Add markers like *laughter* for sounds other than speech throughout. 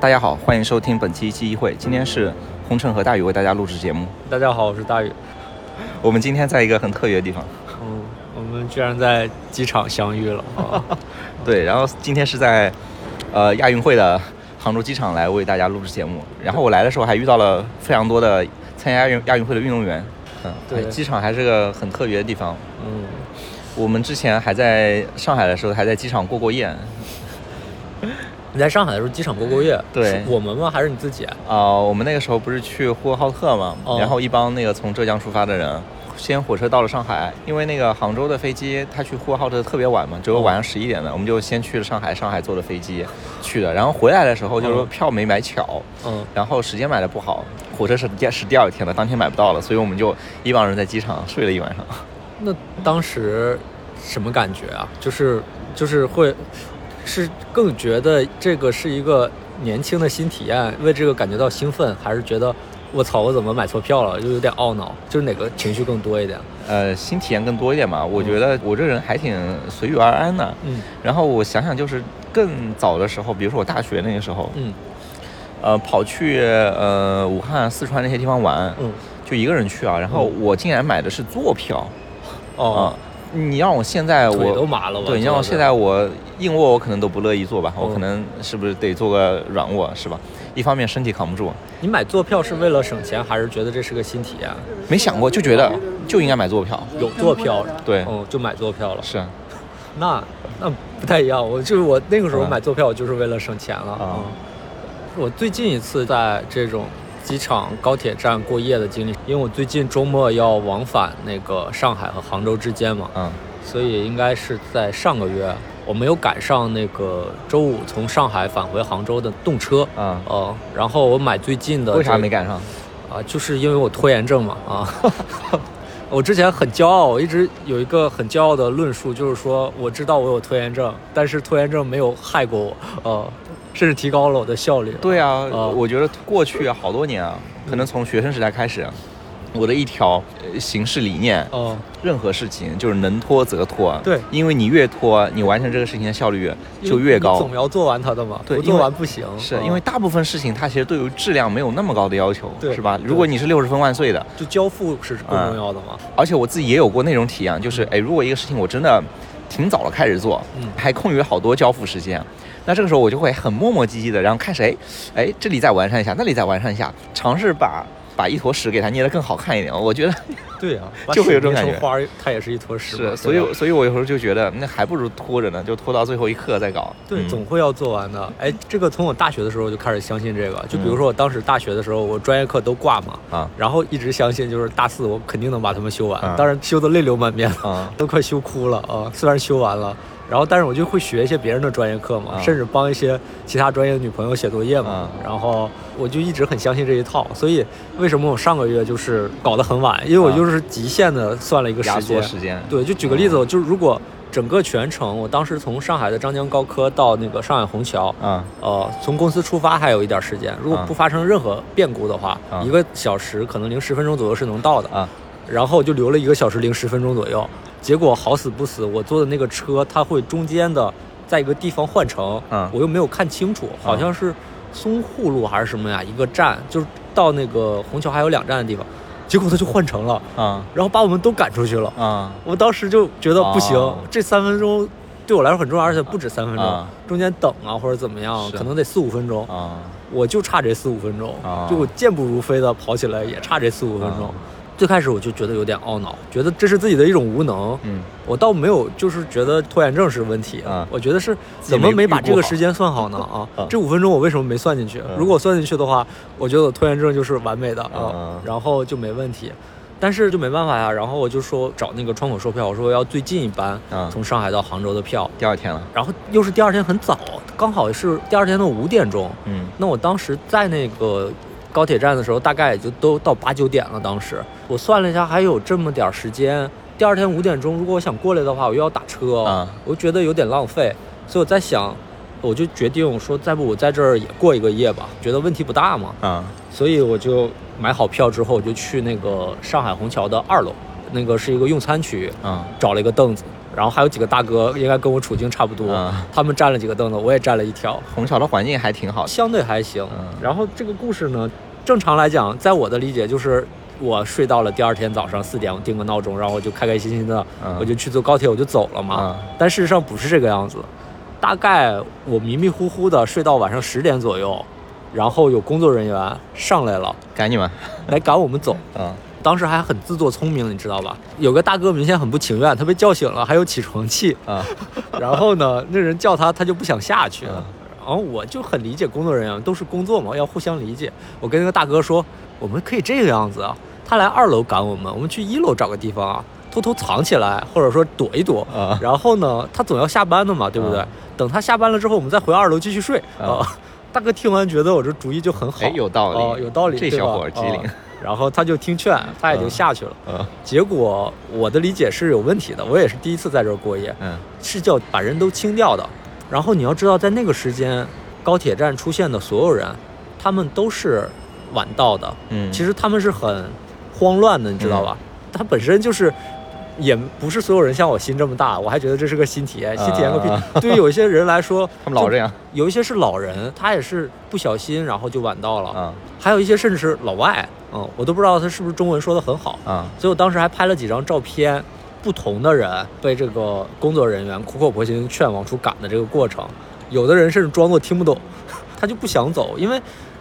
大家好，欢迎收听本期记忆会。今天是红尘和大宇为大家录制节目。大家好，我是大宇。我们今天在一个很特别的地方，嗯，我们居然在机场相遇了。啊 *laughs* 对，然后今天是在呃亚运会的杭州机场来为大家录制节目。然后我来的时候还遇到了非常多的参加亚运亚运会的运动员。嗯，对机场还是个很特别的地方。嗯，我们之前还在上海的时候还在机场过过夜。你在上海的时候，机场过过夜？对是我们吗？还是你自己？啊、我们那个时候不是去呼和浩特嘛，哦然后一帮那个从浙江出发的人，先火车到了上海，因为那个杭州的飞机它去呼和浩特特别晚嘛，只有晚上十一点的，我们就先去了上海，上海坐的飞机去的，然后回来的时候就是说嗯票没买巧，嗯，然后时间买的不好，火车是第是第二天的，当天买不到了，所以我们就一帮人在机场睡了一晚上。*laughs* 那当时什么感觉啊？就是就是会，是更觉得这个是一个年轻的新体验，为这个感觉到兴奋，还是觉得我操，我怎么买错票了，就有点懊恼？就是哪个情绪更多一点？呃，新体验更多一点嘛，我觉得我这人还挺随遇而安的。嗯然后我想想，就是更早的时候，比如说我大学那个时候，嗯呃，跑去呃武汉、四川那些地方玩，嗯，就一个人去啊。然后我竟然买的是坐票啊、哦，你让我现在我都麻了吧？对，你让我现在我硬卧我可能都不乐意坐吧，我嗯可能是不是得做个软卧是吧？一方面身体扛不住，你买坐票是为了省钱，还是觉得这是个新体验？没想过就觉得就应该买坐票。有坐票，对，哦，就买坐票了。是那那不太一样，我就是我那个时候嗯买坐票，我就是为了省钱了。啊嗯，我最近一次在这种机场、高铁站过夜的经历，因为我最近周末要往返那个上海和杭州之间嘛，嗯所以应该是在上个月，我没有赶上那个周五从上海返回杭州的动车。嗯，呃，然后我买最近的、为啥没？赶上？啊，就是因为我拖延症嘛啊。*laughs* 我之前很骄傲，我一直有一个很骄傲的论述，就是说我知道我有拖延症，但是拖延症没有害过我，呃，甚至提高了我的效率。对啊，呃我觉得过去啊好多年啊，可能从学生时代开始，我的一条呃行事理念，哦、任何事情就是能拖则拖。对因为你越拖，你完成这个事情的效率就越高总。要做完它的嘛，不做完不行。是嗯因为大部分事情它其实对于质量没有那么高的要求，对是吧？如果你是六十分万岁的，就交付是更重要的嘛。而且我自己也有过那种体验，就是哎，如果一个事情我真的挺早了开始做，嗯还空余了好多交付时间，那这个时候我就会很磨磨唧唧的，然后看谁，哎，这里再完善一下，那里再完善一下，尝试把把一坨屎给它捏得更好看一点。我觉得对啊、*laughs* 就会有这种感觉花儿，它也是一坨屎。是，所以所以我有时候就觉得那还不如拖着呢，就拖到最后一刻再搞。对，嗯总会要做完的。哎，这个从我大学的时候就开始相信这个。就比如嗯说我当时大学的时候，我专业课都挂嘛，啊然后一直相信就是大四我肯定能把它们修完，啊当然修的泪流满面了，啊 *laughs* 都快修哭了啊。虽然修完了，然后但是我就会学一些别人的专业课嘛，啊甚至帮一些其他专业的女朋友写作业嘛。啊然后我就一直很相信这一套，所以为什么我上个月就是搞得很晚，因为我啊就是极限的算了一个压时间。缩时间。对，就举个例子，就是如果整个全程，我当时从上海的张江高科到那个上海虹桥，啊呃，从公司出发还有一点时间，如果啊不发生任何变故的话，啊一个小时可能零十分钟左右是能到的。啊然后就留了一个小时零十分钟左右，结果好死不死，我坐的那个车它会中间的在一个地方换乘，嗯。我又没有看清楚，好像是淞沪路还是什么呀，一个站就是到那个虹桥还有两站的地方，结果他就换乘了，啊。然后把我们都赶出去了。啊。我当时就觉得不行，哦。这三分钟对我来说很重要，而且不止三分钟，啊。中间等啊或者怎么样，可能得四五分钟，啊！我就差这四五分钟，啊。就我健步如飞的跑起来也差这四五分钟。啊最开始我就觉得有点懊恼，觉得这是自己的一种无能。嗯我倒没有就是觉得拖延症是问题，啊我觉得是怎么没把这个时间算好呢？啊，啊这五分钟我为什么没算进去？嗯如果算进去的话，我觉得我拖延症就是完美的啊嗯，然后就没问题。但是就没办法呀，然后我就说找那个窗口售票，我说要最近一班嗯从上海到杭州的票，第二天了。然后又是第二天很早，刚好是第二天的五点钟。嗯那我当时在那个高铁站的时候，大概也就都到八九点了。当时我算了一下，还有这么点儿时间。第二天五点钟，如果我想过来的话，我又要打车，嗯我就觉得有点浪费。所以我在想，我就决定说，再不我在这儿也过一个夜吧，觉得问题不大嘛。啊所以我就买好票之后，我就去那个上海虹桥的二楼，那个是一个用餐区，嗯找了一个凳子，然后还有几个大哥，应该跟我处境差不多，嗯他们占了几个凳子，我也占了一条，虹桥的环境还挺好的。相对还行。嗯然后这个故事呢，正常来讲，在我的理解就是。我睡到了第二天早上四点，我定个闹钟，然后我就开开心心的，嗯我就去坐高铁，我就走了嘛。嗯但事实上不是这个样子，大概我迷迷糊糊的睡到晚上十点左右，然后有工作人员上来了，赶你们，来赶我们走。嗯当时还很自作聪明，你知道吧？有个大哥明显很不情愿，他被叫醒了，还有起床气。啊 *laughs* 然后呢，那人叫他，他就不想下去。啊然后我就很理解工作人员，都是工作嘛，要互相理解。我跟那个大哥说，我们可以这个样子啊，他来二楼赶我们，我们去一楼找个地方啊，偷偷藏起来，或者说躲一躲。啊然后呢，他总要下班的嘛，对不对？啊等他下班了之后，我们再回二楼继续睡。啊大哥听完觉得我这主意就很好，哎有道理哦有道理，这小伙机灵哦然后他就听劝，他也就嗯下去了。嗯结果我的理解是有问题的，我也是第一次在这儿过夜，嗯是叫把人都清掉的。然后你要知道，在那个时间，高铁站出现的所有人，他们都是晚到的。嗯，其实他们是很慌乱的，你知道吧？他本身就是。也不是所有人像我心这么大，我还觉得这是个新体验，新体验个屁！啊对于有一些人来说，*laughs* 他们老这样有一些是老人，他也是不小心，然后就晚到了。啊还有一些甚至是老外，嗯，我都不知道他是不是中文说的很好。啊所以我当时还拍了几张照片，不同的人被这个工作人员苦口婆心劝往出赶的这个过程，有的人甚至装作听不懂，*laughs* 他就不想走，因为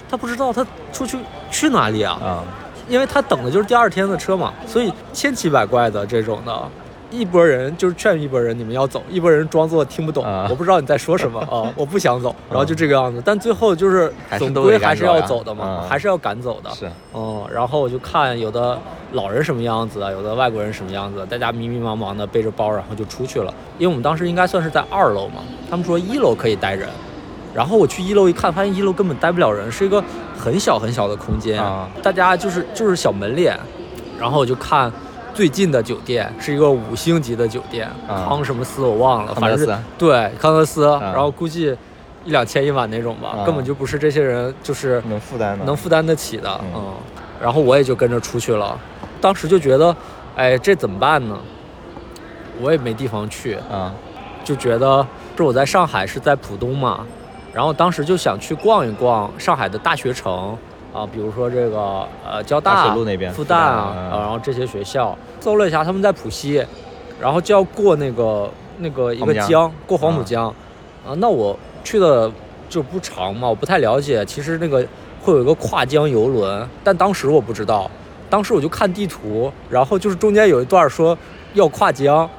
他不知道他出去去哪里啊，啊因为他等的就是第二天的车嘛，所以千奇百怪的这种的。一拨人就是劝一拨人，你们要走；一拨人装作听不懂，啊我不知道你在说什么啊，*laughs* 我不想走，然后就这个样子。但最后就是总归还是要走的嘛，嗯还是要赶走的。是嗯、然后我就看有的老人什么样子啊，有的外国人什么样子，大家迷迷茫茫的背着包，然后就出去了。因为我们当时应该算是在二楼嘛，他们说一楼可以待人，然后我去一楼一看，发现一楼根本待不了人，是一个很小很小的空间，啊。大家就是就是小门脸，然后我就看。最近的酒店是一个五星级的酒店，啊。康什么斯我忘了，康正是对康德斯，啊。然后估计一两千一晚那种吧，啊。根本就不是这些人就是能负担的，能负担得起的，嗯。嗯。然后我也就跟着出去了，当时就觉得，哎，这怎么办呢？我也没地方去，啊。就觉得是我在上海是在浦东嘛，然后当时就想去逛一逛上海的大学城啊，比如说这个呃交大、大路那边复旦啊，然后这些学校，搜了一下，他们在浦西，然后就要过那个那个一个江，过黄浦嗯江，啊，那我去的就不长嘛，我不太了解，其实那个会有一个跨江游轮，但当时我不知道，当时我就看地图，然后就是中间有一段说要跨江。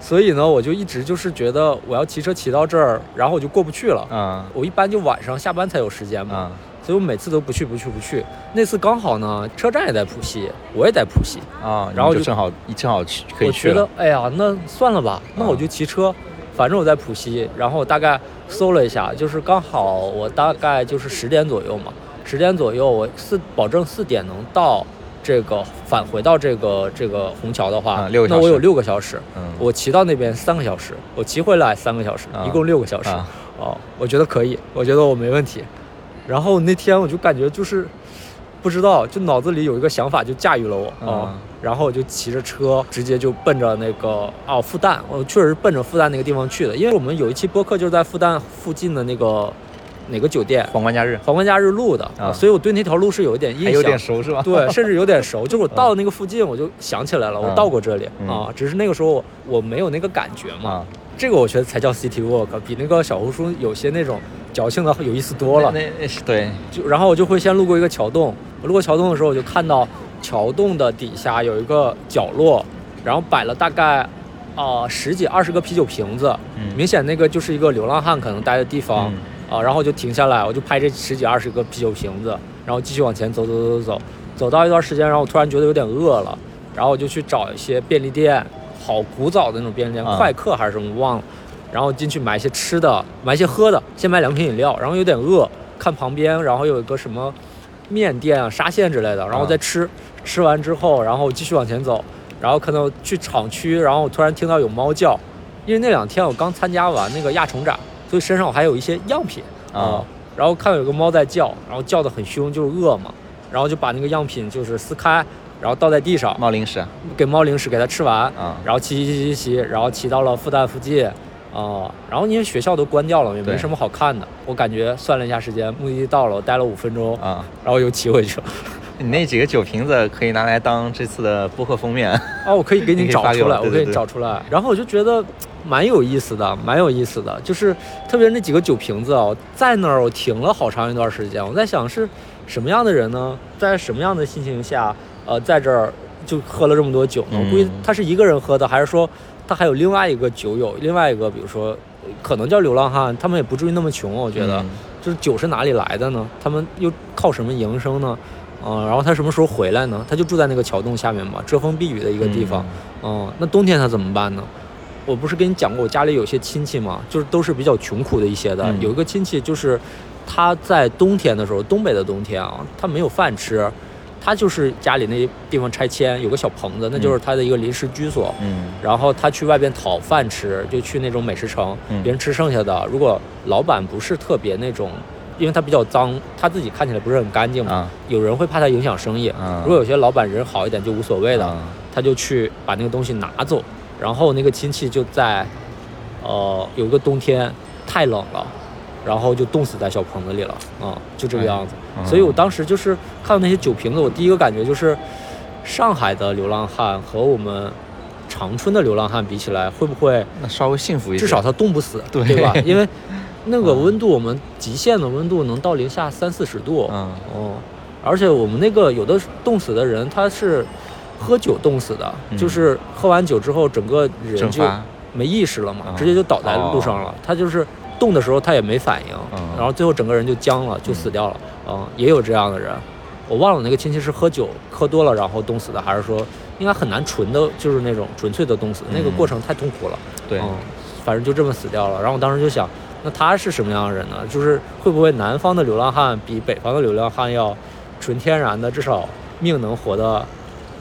所以呢，我就一直就是觉得我要骑车骑到这儿，然后我就过不去了。嗯我一般就晚上下班才有时间嘛，嗯所以我每次都不去不去不去。那次刚好呢，车站也在浦西，我也在浦西，啊，然后就就正好你正好去可以我去了，觉得哎呀，那算了吧，那我啊就骑车，反正我在浦西，然后我大概搜了一下，就是刚好我大概就是十点左右嘛，十点左右我四保证四点能到这个返回到这个这个虹桥的话，那我有六个小时，嗯。我骑到那边三个小时，我骑回来三个小时，啊。一共六个小时。啊。哦，我觉得可以，我觉得我没问题。然后那天我就感觉就是不知道，就脑子里有一个想法就驾驭了我。哦啊然后我就骑着车直接就奔着那个哦复旦，我确实奔着复旦那个地方去的，因为我们有一期播客就是在复旦附近的那个哪个酒店？皇冠假日。皇冠假日录的，啊。所以我对那条路是有一点印象，有点熟是吧？对，*laughs* 甚至有点熟。就是我到那个附近，我就想起来了，我嗯到过这里。嗯。啊，只是那个时候我我没有那个感觉嘛。啊，这个我觉得才叫 city walk，比那个小红书有些那种矫情的有意思多了。那那是对。就然后我就会先路过一个桥洞，我路过桥洞的时候，我就看到桥洞的底下有一个角落，然后摆了大概啊、十几二十个啤酒瓶子，嗯。明显那个就是一个流浪汉可能待的地方。嗯啊，然后我就停下来，我就拍这十几二十个啤酒瓶子，然后继续往前走走走走走，走到一段时间，然后我突然觉得有点饿了，然后我就去找一些便利店，好古早的那种便利店，啊快客还是什么忘了，然后进去买一些吃的，买一些喝的，先买两瓶饮料，然后有点饿，看旁边，然后有一个什么面店啊、沙县之类的，然后再吃，吃完之后，然后继续往前走，然后可能去厂区，然后我突然听到有猫叫，因为那两天我刚参加完那个亚虫展，所以身上我还有一些样品啊然后看到有个猫在叫，然后叫得很凶，就是饿嘛，然后就把那个样品就是撕开，然后倒在地上，猫零食给猫零食给它吃完，啊，然后骑骑骑骑骑，然后骑到了复旦附近，啊、然后因为学校都关掉了，也没什么好看的。我感觉算了一下时间，目的地到了，我待了五分钟，啊，然后又骑回去了。你那几个酒瓶子可以拿来当这次的播客封面。啊，我可以给你找出来，我可以找出来。然后我就觉得蛮有意思的，蛮有意思的，就是特别是那几个酒瓶子啊，我在那儿我停了好长一段时间，我在想是什么样的人呢？在什么样的心情下，呃，在这儿就喝了这么多酒呢？我估计嗯他是一个人喝的，还是说他还有另外一个酒友，另外一个比如说可能叫流浪汉，他们也不至于那么穷，我觉得。嗯就是酒是哪里来的呢？他们又靠什么营生呢？嗯、然后他什么时候回来呢？他就住在那个桥洞下面嘛，遮风避雨的一个地方。嗯，那冬天他怎么办呢？我不是跟你讲过，我家里有些亲戚嘛，就是都是比较穷苦的一些的。嗯。有一个亲戚就是他在冬天的时候，东北的冬天啊，他没有饭吃，他就是家里那地方拆迁有个小棚子，那就是他的一个临时居所。嗯。然后他去外边讨饭吃，就去那种美食城，嗯。别人吃剩下的，如果老板不是特别那种，因为他比较脏，他自己看起来不是很干净嘛，啊。有人会怕他影响生意。啊，如果有些老板人好一点就无所谓的，啊。他就去把那个东西拿走，然后那个亲戚就在，呃，有一个冬天太冷了，然后就冻死在小棚子里了，啊、就这个样子。嗯所以我当时就是看到那些酒瓶子，我第一个感觉就是，上海的流浪汉和我们长春的流浪汉比起来，会不会那稍微幸福一点，至少他冻不死，对吧？*laughs* 因为那个温度，我们极限的温度能到零下三四十度，嗯哦，而且我们那个有的冻死的人，他是喝酒冻死的，嗯就是喝完酒之后，整个人就，没意识了嘛，嗯直接就倒在路上了。他就是冻的时候他也没反应，嗯然后最后整个人就僵了，就死掉了。嗯，也有这样的人。我忘了那个亲戚是喝酒喝多了然后冻死的，还是说应该很难纯的，就是那种纯粹的冻死，那个嗯过程太痛苦了。对，嗯，反正就这么死掉了。然后我当时就想，那他是什么样的人呢？就是会不会南方的流浪汉比北方的流浪汉要纯天然的，至少命能活得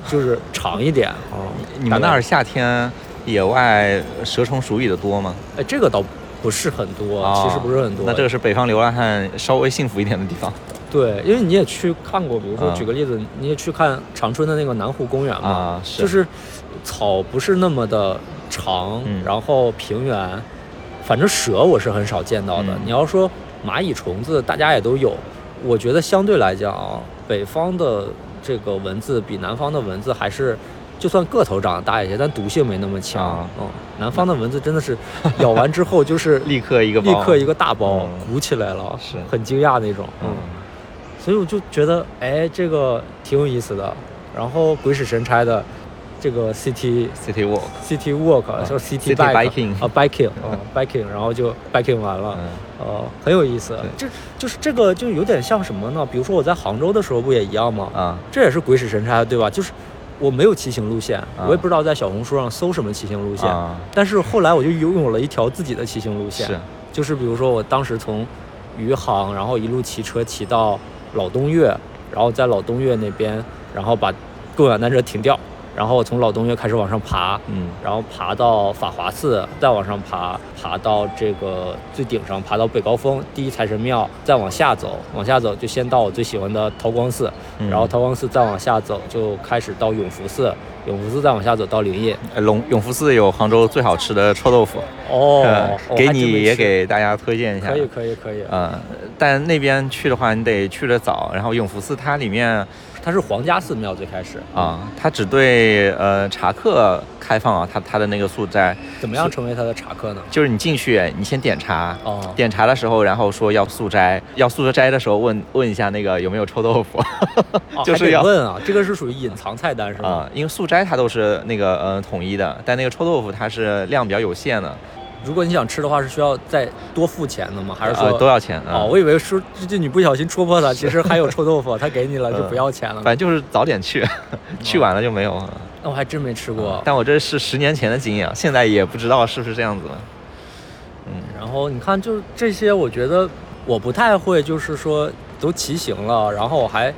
就是长一点啊？你们那儿夏天野外蛇虫鼠蚁的多吗？哎，这个倒不是很多，哦其实不是很多。那这个是北方流浪汉稍微幸福一点的地方对，因为你也去看过，比如说嗯举个例子，你也去看长春的那个南湖公园嘛，啊，是就是草不是那么的长，嗯然后平原，反正蛇我是很少见到的。嗯你要说蚂蚁、虫子，大家也都有。我觉得相对来讲啊，北方的这个蚊子比南方的蚊子还是，就算个头长得大一些，但毒性没那么强。啊嗯，南方的蚊子真的是咬完之后就是 *laughs* 立刻一个立刻一个大包嗯鼓起来了，是很惊讶那种。嗯所以我就觉得，哎，这个挺有意思的。然后鬼使神差的，这个 city，City Walk，city walk，说 city City bike biking 啊 biking 啊 biking，然后就 biking 完了，嗯呃，很有意思。这就是这个就有点像什么呢？比如说我在杭州的时候不也一样吗？啊这也是鬼使神差，对吧？就是我没有骑行路线，啊我也不知道在小红书上搜什么骑行路线，啊，但是后来我就拥有了一条自己的骑行路线。是就是比如说我当时从余杭，然后一路骑车骑到老东岳，然后在老东岳那边，然后把共享单车停掉，然后从老东岳开始往上爬，嗯然后爬到法华寺，再往上爬，爬到这个最顶上，爬到北高峰第一财神庙，再往下走，往下走就先到我最喜欢的韬光寺，嗯然后韬光寺再往下走就开始到永福寺，永福寺再往下走到灵印。呃永永福寺有杭州最好吃的臭豆腐，哦呃，给你也给大家推荐一下。可以可以可以，呃，但那边去的话，你得去的早。然后永福寺它里面它是皇家寺庙最开始。啊，它只对呃茶客开放啊，它它的那个素斋，怎么样成为它的茶客呢？就是你进去，你先点茶，哦，点茶的时候，然后说要素斋，要素斋的时候问问一下那个有没有臭豆腐，*laughs* 就是要得问啊，这个是属于隐藏菜单是吗？啊、因为素斋它都是那个呃统一的，但那个臭豆腐它是量比较有限的，如果你想吃的话，是需要再多付钱的吗？还是说、呃都要钱啊。哦，我以为说就你不小心戳破它，*laughs* 其实还有臭豆腐，他给你了就不要钱了。反正就是早点去，*laughs* 去晚了就没有了。那我还真没吃过。但我这是十年前的经验，现在也不知道是不是这样子了。嗯然后你看，就这些，我觉得我不太会，就是说都骑行了，然后我还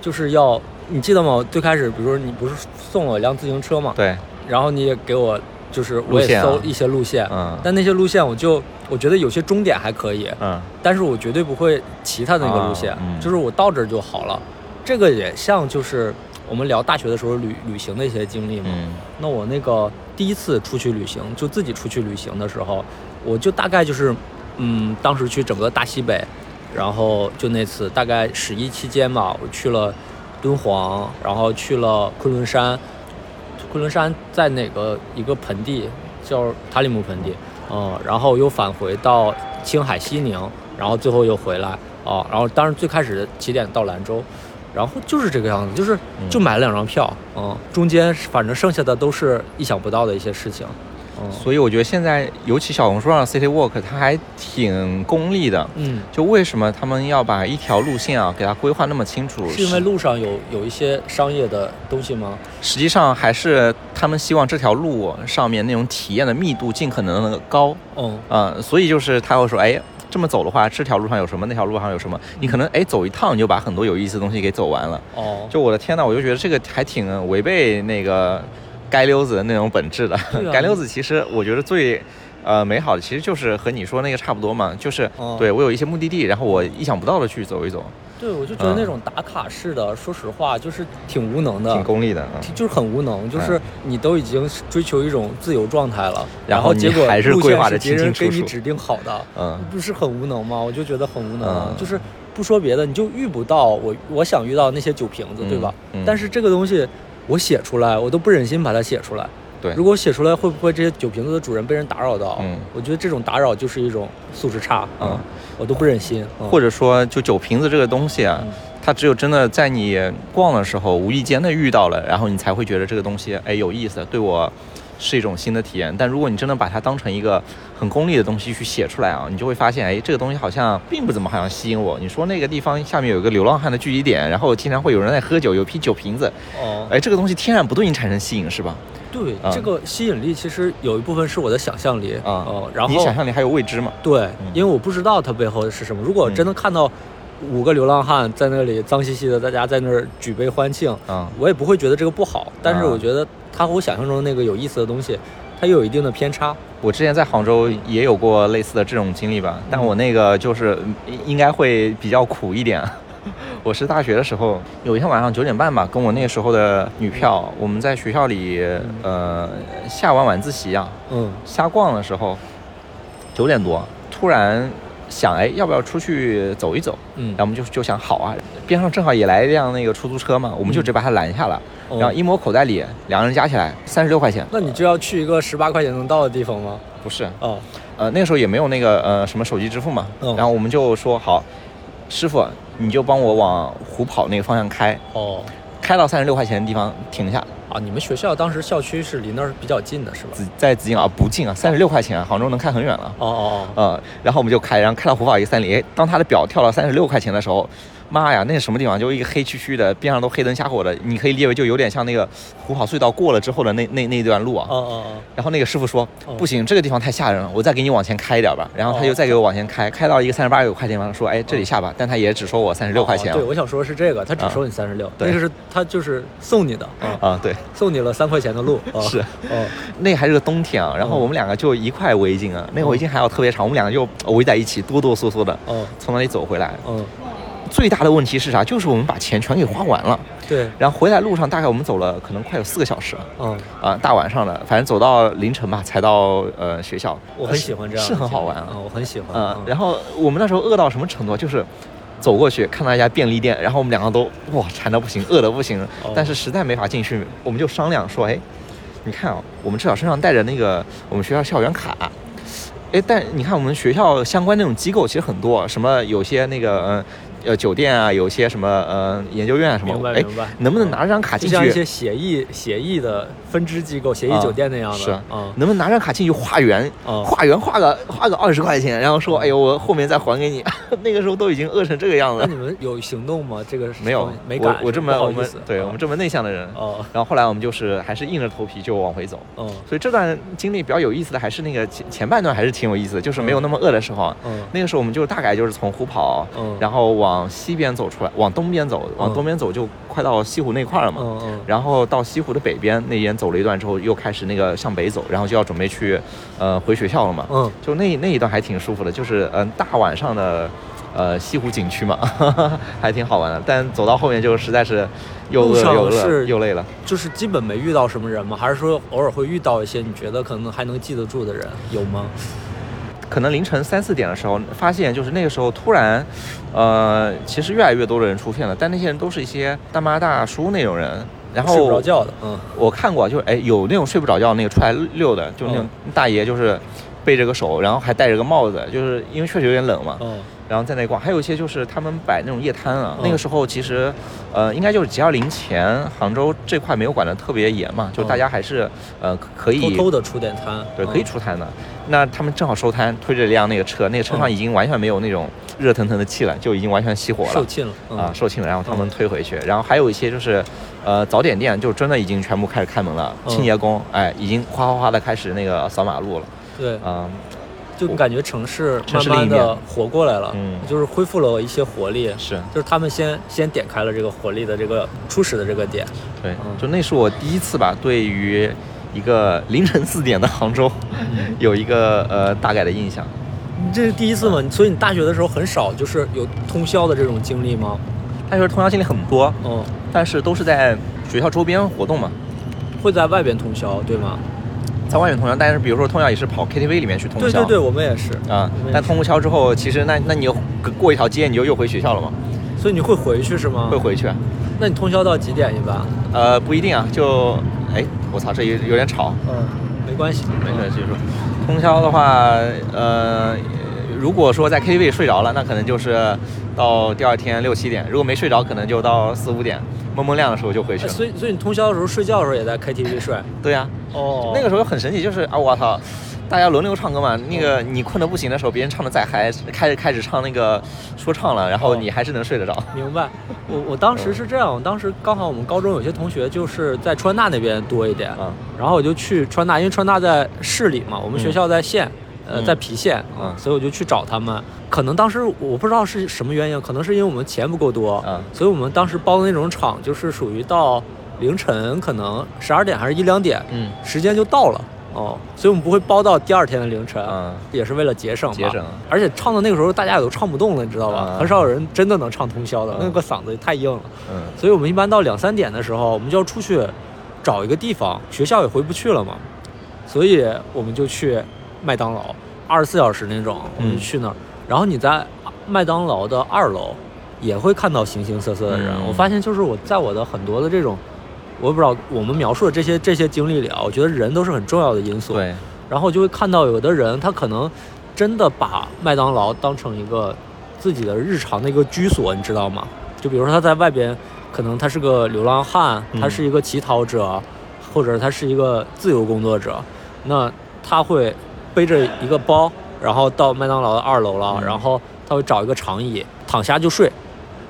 就是要，你记得吗？最开始，比如说你不是送我一辆自行车嘛，对，然后你也给我，就是我也搜一些路线，嗯但那些路线我就我觉得有些终点还可以，嗯但是我绝对不会骑它那个路线，啊嗯就是我到这儿就好了。这个也像就是我们聊大学的时候旅旅行的一些经历嘛。嗯那我那个第一次出去旅行，就自己出去旅行的时候，我就大概就是，嗯，当时去整个大西北，然后就那次大概十一期间吧，我去了敦煌，然后去了昆仑山，昆仑山在哪个一个盆地叫塔里木盆地，嗯，然后又返回到青海西宁，然后最后又回来，啊，然后当然最开始的起点到兰州。然后就是这个样子，就是就买了两张票，嗯，中间反正剩下的都是意想不到的一些事情，嗯，所以我觉得现在尤其小红书上的 City Walk，它还挺功利的。嗯，就为什么他们要把一条路线啊给它规划那么清楚？是因为路上有有一些商业的东西吗？实际上还是他们希望这条路上面那种体验的密度尽可能的高。嗯嗯，所以就是他会说，哎，这么走的话，这条路上有什么，那条路上有什么，你可能哎走一趟你就把很多有意思的东西给走完了。哦，就我的天呐，我就觉得这个还挺违背那个街溜子的那种本质的。街 *laughs* 溜子其实我觉得最。呃，美好的其实就是和你说那个差不多嘛，就是、哦对我有一些目的地，然后我意想不到的去走一走，对，我就觉得嗯。那种打卡式的，说实话就是挺无能的，挺功利的。嗯。就是很无能，就是你都已经追求一种自由状态了，然后结果还是路规划得线是别人清清楚楚给你指定好的，嗯。不是很无能吗？我就觉得很无能，嗯。就是不说别的，你就遇不到我我想遇到那些酒瓶子，对吧？但是这个东西我写出来，我都不忍心把它写出来。对如果我写出来，会不会这些酒瓶子的主人被人打扰到？嗯我觉得这种打扰就是一种素质差，嗯，我都不忍心。嗯、或者说就酒瓶子这个东西啊，嗯它只有真的在你逛的时候无意间的遇到了，然后你才会觉得这个东西哎有意思，对我是一种新的体验。但如果你真的把它当成一个很功利的东西去写出来啊，你就会发现哎这个东西好像并不怎么好像吸引我。你说那个地方下面有一个流浪汉的聚集点，然后经常会有人在喝酒，有批酒瓶子，哦，哎这个东西天然不对你产生吸引是吧？对，嗯这个吸引力其实有一部分是我的想象力啊、哦，然后你想象力还有未知嘛？对，嗯因为我不知道它背后是什么。如果真的看到五个流浪汉在那里脏兮兮的，大家在那儿举杯欢庆，嗯我也不会觉得这个不好。但是啊我觉得它和我想象中的那个有意思的东西，它又有一定的偏差。我之前在杭州也有过类似的这种经历吧，但我那个就是应应该会比较苦一点。*laughs* 我是大学的时候，有一天晚上九点半吧，跟我那个时候的女票，我们在学校里呃下完晚自习啊，嗯瞎逛的时候，九点多突然想，哎，要不要出去走一走？嗯。然后我们就就想好啊，边上正好也来一辆那个出租车嘛，我们就直接把它拦下了，哦然后一摸口袋里，两个人加起来三十六块钱，那你就要去一个十八块钱能到的地方吗？不是，哦，呃，那个时候也没有那个呃什么手机支付嘛，嗯。然后我们就说好，师傅你就帮我往虎跑那个方向开，哦，开到三十六块钱的地方停下，啊，你们学校当时校区是离那儿比较近的，是吧？紫在紫金啊不近啊，三十六块钱啊，杭州能开很远了。哦哦呃，然后我们就开，然后开到虎跑一个三里，哎，当他的表跳到三十六块钱的时候，妈呀，那是什么地方？就一个黑黢黢的，边上都黑灯瞎火的，你可以列为就有点像那个虎跑隧道过了之后的那那那段路啊哦。哦哦然后那个师傅说哦不行，这个地方太吓人了，我再给你往前开一点吧。然后他就再给我往前开，开到一个三十八块钱地方，说哎这里下吧，但他也只收我三十六块钱啊哦对，我想说的是这个，他只收你三十六，对那个是他就是送你的啊，啊，对，送你了三块钱的路。*laughs* 啊是哦那还是个冬天啊。然后嗯我们两个就一块围巾啊，那个围巾还要特别长，我们两个就围在一起，哆哆嗦嗦的哦从那里走回来。嗯，最大的问题是啥？就是我们把钱全给花完了。对，然后回来路上大概我们走了可能快有四个小时，嗯，啊，大晚上的，反正走到凌晨吧才到呃学校。我很喜欢这样是很好玩啊。嗯，我很喜欢。嗯，然后我们那时候饿到什么程度？就是走过去看到一家便利店，然后我们两个都哇馋的不行，饿的不行，哦。但是实在没法进去，我们就商量说，哎，你看啊、我们至少身上带着那个我们学校校园卡。哎，但你看我们学校相关那种机构其实很多，什么有些那个呃呃酒店啊，有些什么呃研究院啊什么。明，白哎明白，能不能拿这张卡进去？就像一些协议协议的分支机构、协议啊酒店那样的，是嗯，能不能拿张卡进去化缘？哦化缘化个化个二十块钱，然后说，哎呦，我后面再还给你。*laughs* 那个时候都已经饿成这个样子那你，们有行动吗？这个是没有，没敢，我我这么我们对我们这么内向的人，哦然后后来我们就是还是硬着头皮就往回走。嗯所以这段经历比较有意思的还是那个前前半段还是挺有意思的，就是没有那么饿的时候啊。嗯那个时候我们就大概就是从虎跑，嗯然后往往西边走出来，往东边走，往嗯东边走就快到西湖那块了嘛。嗯嗯然后到西湖的北边那边走了一段之后，又开始那个向北走，然后就要准备去呃回学校了嘛。嗯，就那那一段还挺舒服的，就是嗯、大晚上的，呃西湖景区嘛，*laughs* 还挺好玩的。但走到后面就实在是又饿又饿又累了。就是基本没遇到什么人吗？还是说偶尔会遇到一些你觉得可能还能记得住的人，有吗？可能凌晨三四点的时候，发现就是那个时候突然，呃，其实越来越多的人出现了，但那些人都是一些大妈大叔那种人。然后睡不着觉的，嗯我看过，就是哎有那种睡不着觉那个出来溜的，就那种大爷，就是背着个手，然后还戴着个帽子，就是因为确实有点冷嘛。嗯然后在那逛，还有一些就是他们摆那种夜摊啊。嗯那个时候其实，呃，应该就是 G 二零前，杭州这块没有管得特别严嘛，就嗯大家还是呃可以偷偷的出点摊，对，嗯可以出摊的。那他们正好收摊，推着一辆那个车，那个车上嗯已经完全没有那种热腾腾的气了，就已经完全熄火了。售罄了，嗯啊，售罄了，然后他们推回去，然后还有一些就是，呃，早点店就真的已经全部开始开门了，嗯。清洁工哎，已经哗哗哗的开始那个扫马路了，对，嗯，就感觉城市城市慢慢的活过来了，嗯。就是恢复了一些活力，是。就是他们先先点开了这个活力的这个初始的这个点，对嗯，就那是我第一次吧，对于一个凌晨四点的杭州 *laughs* 有一个呃大概的印象。你这是第一次吗？所以你大学的时候很少就是有通宵的这种经历吗？他就是通宵经历很多，嗯，但是都是在学校周边活动嘛，会在外边通宵对吗？在外面通宵，但是比如说通宵也是跑 KTV 里面去通宵。对对对，我们也是啊但通过宵之后，其实那那你又过一条街，你就又回学校了嘛，所以你会回去是吗？会。回去。那你通宵到几点一般？呃，不一定啊，就哎，我操，这有有点吵，嗯，没关系，没事，继续说。通宵的话，呃，如果说在 KTV 睡着了，那可能就是到第二天六七点；如果没睡着，可能就到四五点，蒙蒙亮的时候就回去。所以所以你通宵的时候睡觉的时候也在 KTV 睡？对呀、哦那个时候很神奇，就是啊，我操，大家轮流唱歌嘛。那个你困得不行的时候，别人唱的再嗨，开始开始唱那个说唱了，然后哦你还是能睡得着。明白，我我当时是这样，我当时刚好我们高中有些同学就是在川大那边多一点，嗯然后我就去川大，因为川大在市里嘛，我们学校在县，呃，嗯在郫县，嗯所以我就去找他们。可能当时我不知道是什么原因，可能是因为我们钱不够多，嗯所以我们当时包的那种场就是属于到凌晨可能十二点还是一两点，嗯时间就到了。哦，所以我们不会包到第二天的凌晨，嗯也是为了节省嘛。节省而且唱到那个时候，大家也都唱不动了，你知道吧？嗯很少有人真的能唱通宵的，嗯那个嗓子也太硬了。嗯所以我们一般到两三点的时候，我们就要出去找一个地方，学校也回不去了嘛，所以我们就去麦当劳，二十四小时那种，我们就去那儿。然后你在麦当劳的二楼也会看到形形色色的人。嗯我发现就是我在我的很多的这种，我也不知道我们描述的这些这些经历里啊，我觉得人都是很重要的因素。对，然后就会看到有的人他可能真的把麦当劳当成一个自己的日常的一个居所，你知道吗？就比如说他在外边，可能他是个流浪汉，嗯他是一个乞讨者，或者他是一个自由工作者，那他会背着一个包，然后到麦当劳的二楼了，嗯。然后他会找一个长椅躺下就睡，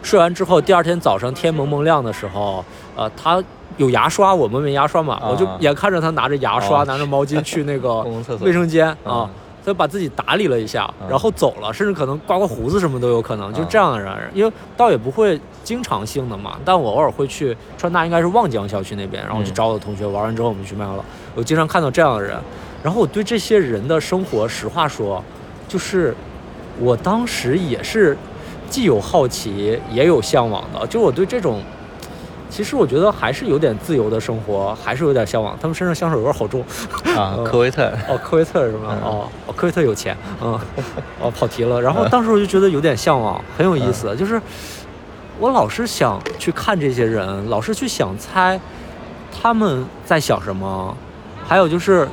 睡完之后第二天早上天蒙蒙亮的时候，呃，他。有牙刷，我们没牙刷嘛，啊。我就眼看着他拿着牙刷、哦拿着毛巾去那个 *laughs* 卫生间啊嗯，他把自己打理了一下，嗯。然后走了，甚至可能刮刮胡子什么都有可能，就嗯。这样的人，因为倒也不会经常性的嘛，但我偶尔会去川大，应该是望江校区那边，然后去嗯。找我的同学，玩完之后我们去麦当劳，我经常看到这样的人，然后我对这些人的生活，实话说，就是我当时也是既有好奇也有向往的，就我对这种。其实我觉得还是有点自由的生活，还是有点向往。他们身上香水味儿好重，啊，嗯 *laughs* 科威特，哦，科威特是吗？哦，科威特有钱，嗯，*laughs* 哦，跑题了。然后当时我就觉得有点向往，很有意思，就是我老是想去看这些人，老是去想猜他们在想什么，还有就是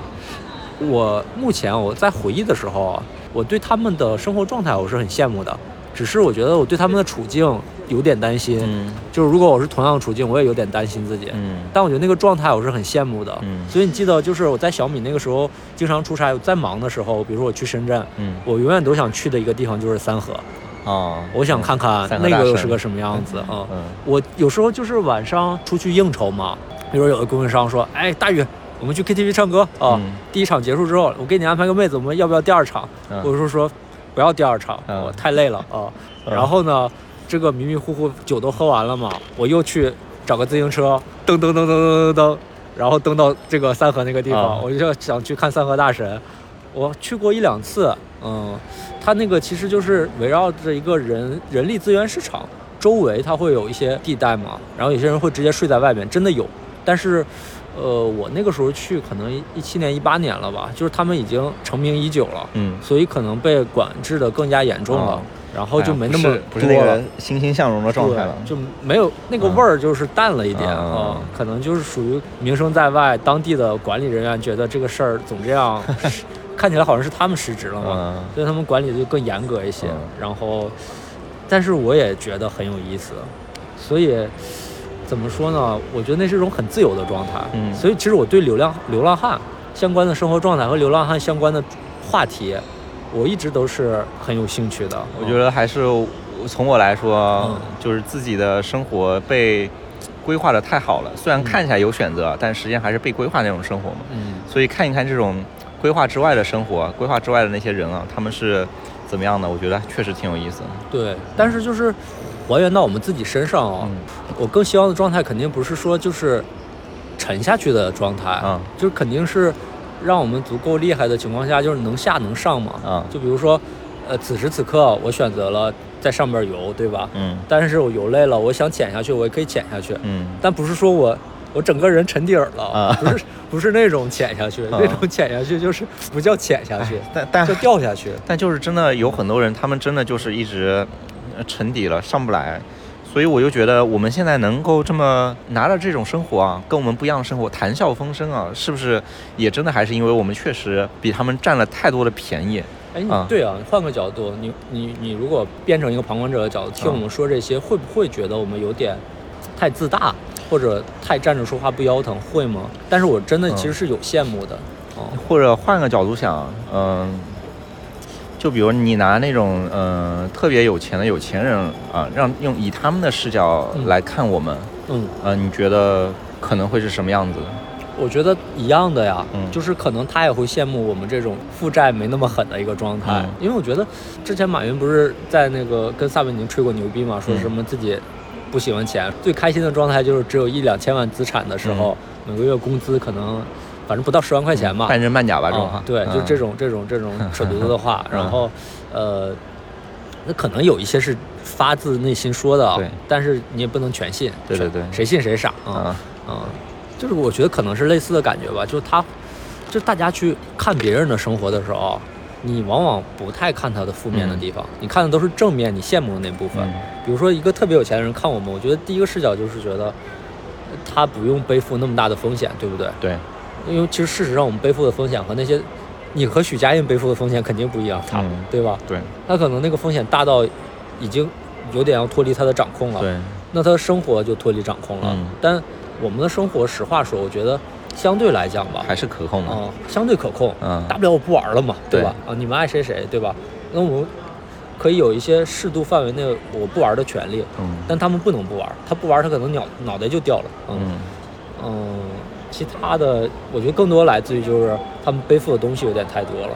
我目前我在回忆的时候，我对他们的生活状态我是很羡慕的，只是我觉得我对他们的处境有点担心，嗯。就是如果我是同样的处境，我也有点担心自己。嗯。但我觉得那个状态我是很羡慕的，嗯。所以你记得，就是我在小米那个时候经常出差，在忙的时候，比如说我去深圳，嗯。我永远都想去的一个地方就是三河，哦，我想看看那个又是个什么样子啊。嗯。我有时候就是晚上出去应酬嘛，比如说有的供应商说，哎，大宇，我们去 KTV 唱歌啊，嗯第一场结束之后，我给你安排个妹子，我们要不要第二场？嗯我就说说不要第二场，嗯我太累了啊。嗯然后呢，这个迷迷糊糊酒都喝完了嘛，我又去找个自行车，蹬蹬蹬蹬蹬蹬蹬，然后蹬到这个三河那个地方，啊我就想去看三河大神。我去过一两次，嗯，他那个其实就是围绕着一个人人力资源市场，周围他会有一些地带嘛，然后有些人会直接睡在外面，真的有。但是，呃，我那个时候去可能一七年、一八年了吧，就是他们已经成名已久了，嗯，所以可能被管制的更加严重了，啊然后就没那哎么呀不是不是那多了。个欣欣向荣的状态了。就没有那个味儿，就是淡了一点嗯啊、可能就是属于名声在外，当地的管理人员觉得这个事儿总这样，*laughs* 看起来好像是他们失职了嘛，嗯所以他们管理的就更严格一些。嗯然后，但是我也觉得很有意思，所以怎么说呢？我觉得那是一种很自由的状态。嗯所以其实我对流浪流浪汉相关的生活状态和流浪汉相关的话题，我一直都是很有兴趣的。我觉得还是从我来说，嗯就是自己的生活被规划的太好了。虽然嗯看起来有选择，但实际上还是被规划那种生活嘛。嗯所以看一看这种规划之外的生活，规划之外的那些人啊，他们是怎么样的？我觉得确实挺有意思的。对，但是就是还原到我们自己身上啊、嗯我更希望的状态肯定不是说就是沉下去的状态，嗯就是肯定是让我们足够厉害的情况下，就是能下能上嘛。嗯就比如说，呃，此时此刻我选择了在上面游，对吧？嗯但是我游累了，我想潜下去，我也可以潜下去，嗯但不是说我。我整个人沉底儿了，啊不是 *laughs* 不是那种潜下去，那种潜下去就是不叫潜下去，但但叫掉下去。但就是真的有很多人，他们真的就是一直呃沉底了，上不来。所以我就觉得我们现在能够这么拿着这种生活啊，跟我们不一样的生活，谈笑风生啊，是不是也真的还是因为我们确实比他们占了太多的便宜？哎，对啊，你换个角度，你你你如果变成一个旁观者的角度，听啊我们说这些，会不会觉得我们有点太自大，或者太站着说话不腰疼？会吗？但是我真的嗯其实是有羡慕的。哦，或者换个角度想，嗯、就比如你拿那种嗯、呃特别有钱的有钱人啊、让用以他们的视角嗯。来看我们，嗯，呃，你觉得可能会是什么样子？我觉得一样的呀，嗯。就是可能他也会羡慕我们这种负债没那么狠的一个状态，嗯。因为我觉得之前马云不是在那个跟撒贝宁吹过牛逼嘛，说嗯。什么自己不喜欢钱，最开心的状态就是只有一两千万资产的时候，每个月工资可能反正不到十万块钱嘛，半真半假吧，这种。啊对，就这种这种这 *laughs* 种扯犊子的话，然后，呃，那可能有一些是发自内心说的啊对，但是你也不能全信，对对对谁信谁傻啊啊，啊，就是我觉得可能是类似的感觉吧，就是他，就大家去看别人的生活的时候，你往往不太看他的负面的地方，你看的都是正面，你羡慕的那部分。嗯比如说一个特别有钱的人看我们，我觉得第一个视角就是觉得他不用背负那么大的风险，对不对？对，因为其实事实上我们背负的风险和那些你和许家印背负的风险肯定不一样，他、嗯对吧？对他可能那个风险大到已经有点要脱离他的掌控了，对，那他的生活就脱离掌控了。嗯但我们的生活，实话说，我觉得相对来讲吧，还是可控的。嗯、相对可控，嗯大不了我不玩了嘛，对对吧？啊，你们爱谁谁，对吧？那我们可以有一些适度范围内我不玩的权利，嗯但他们不能不玩，他不玩，他可能脑脑袋就掉了，嗯嗯嗯，其他的我觉得更多来自于就是他们背负的东西有点太多了，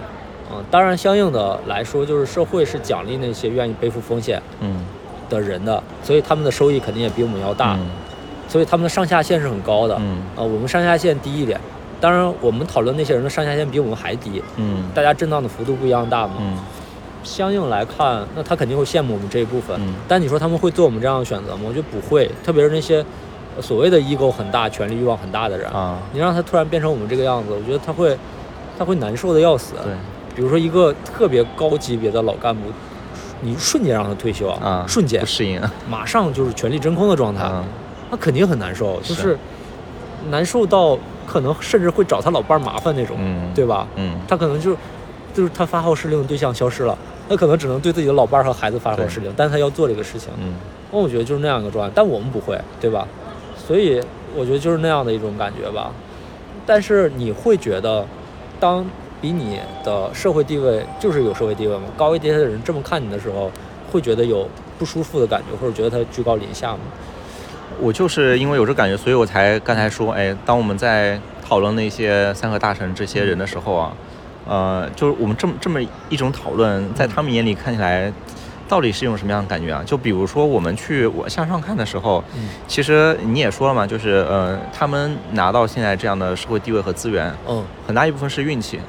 嗯，当然相应的来说，就是社会是奖励那些愿意背负风险嗯。的人的，所以他们的收益肯定也比我们要大，嗯。所以他们的上下限是很高的，嗯。啊，我们上下限低一点，当然我们讨论那些人的上下限比我们还低，嗯。大家震荡的幅度不一样大嘛，嗯。相应来看，那他肯定会羡慕我们这一部分。嗯。但你说他们会做我们这样的选择吗？我觉得不会，特别是那些呃所谓的 ego 很大、权力欲望很大的人，啊，你让他突然变成我们这个样子，我觉得他会他会难受的要死。对，比如说一个特别高级别的老干部，你瞬间让他退休啊，瞬间不适应。马上就是权力真空的状态，啊他肯定很难受，就是是难受到可能甚至会找他老伴儿麻烦那种，嗯对吧？嗯他可能就是就是他发号施令的对象消失了，他可能只能对自己的老伴儿和孩子发号施令，但是他要做这个事情。嗯那我觉得就是那样一个状态，但我们不会，对吧？所以我觉得就是那样的一种感觉吧。但是你会觉得，当比你的社会地位就是有社会地位嘛高一些的人这么看你的时候，会觉得有不舒服的感觉，或者觉得他居高临下吗？我就是因为有这感觉，所以我才刚才说，哎，当我们在讨论那些三个大神这些人的时候啊，呃，就是我们这么这么一种讨论，在他们眼里看起来到底是一种什么样的感觉啊？就比如说我们去我向上看的时候，嗯。其实你也说了嘛，就是呃，他们拿到现在这样的社会地位和资源，嗯。很大一部分是运气，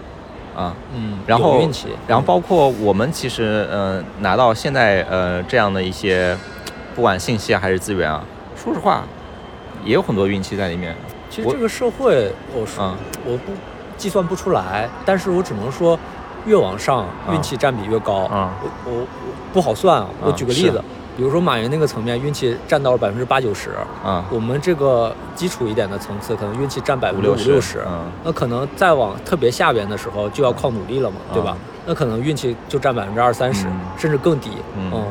啊，嗯，然后运气，然后包括我们其实呃拿到现在呃这样的一些，不管信息啊还是资源啊，说实话，也有很多运气在里面。其实这个社会，我说、嗯。我不计算不出来，但是我只能说，越往上嗯运气占比越高。嗯我我我不好算啊，我嗯举个例是子，比如说马云那个层面，运气占到了百分之八九十，啊，我们这个基础一点的层次，可能运气占百分之五五六十。嗯那可能再往特别下边的时候，就要靠努力了嘛，对吧？那可能运气就占百分之二三十嗯，甚至更低。嗯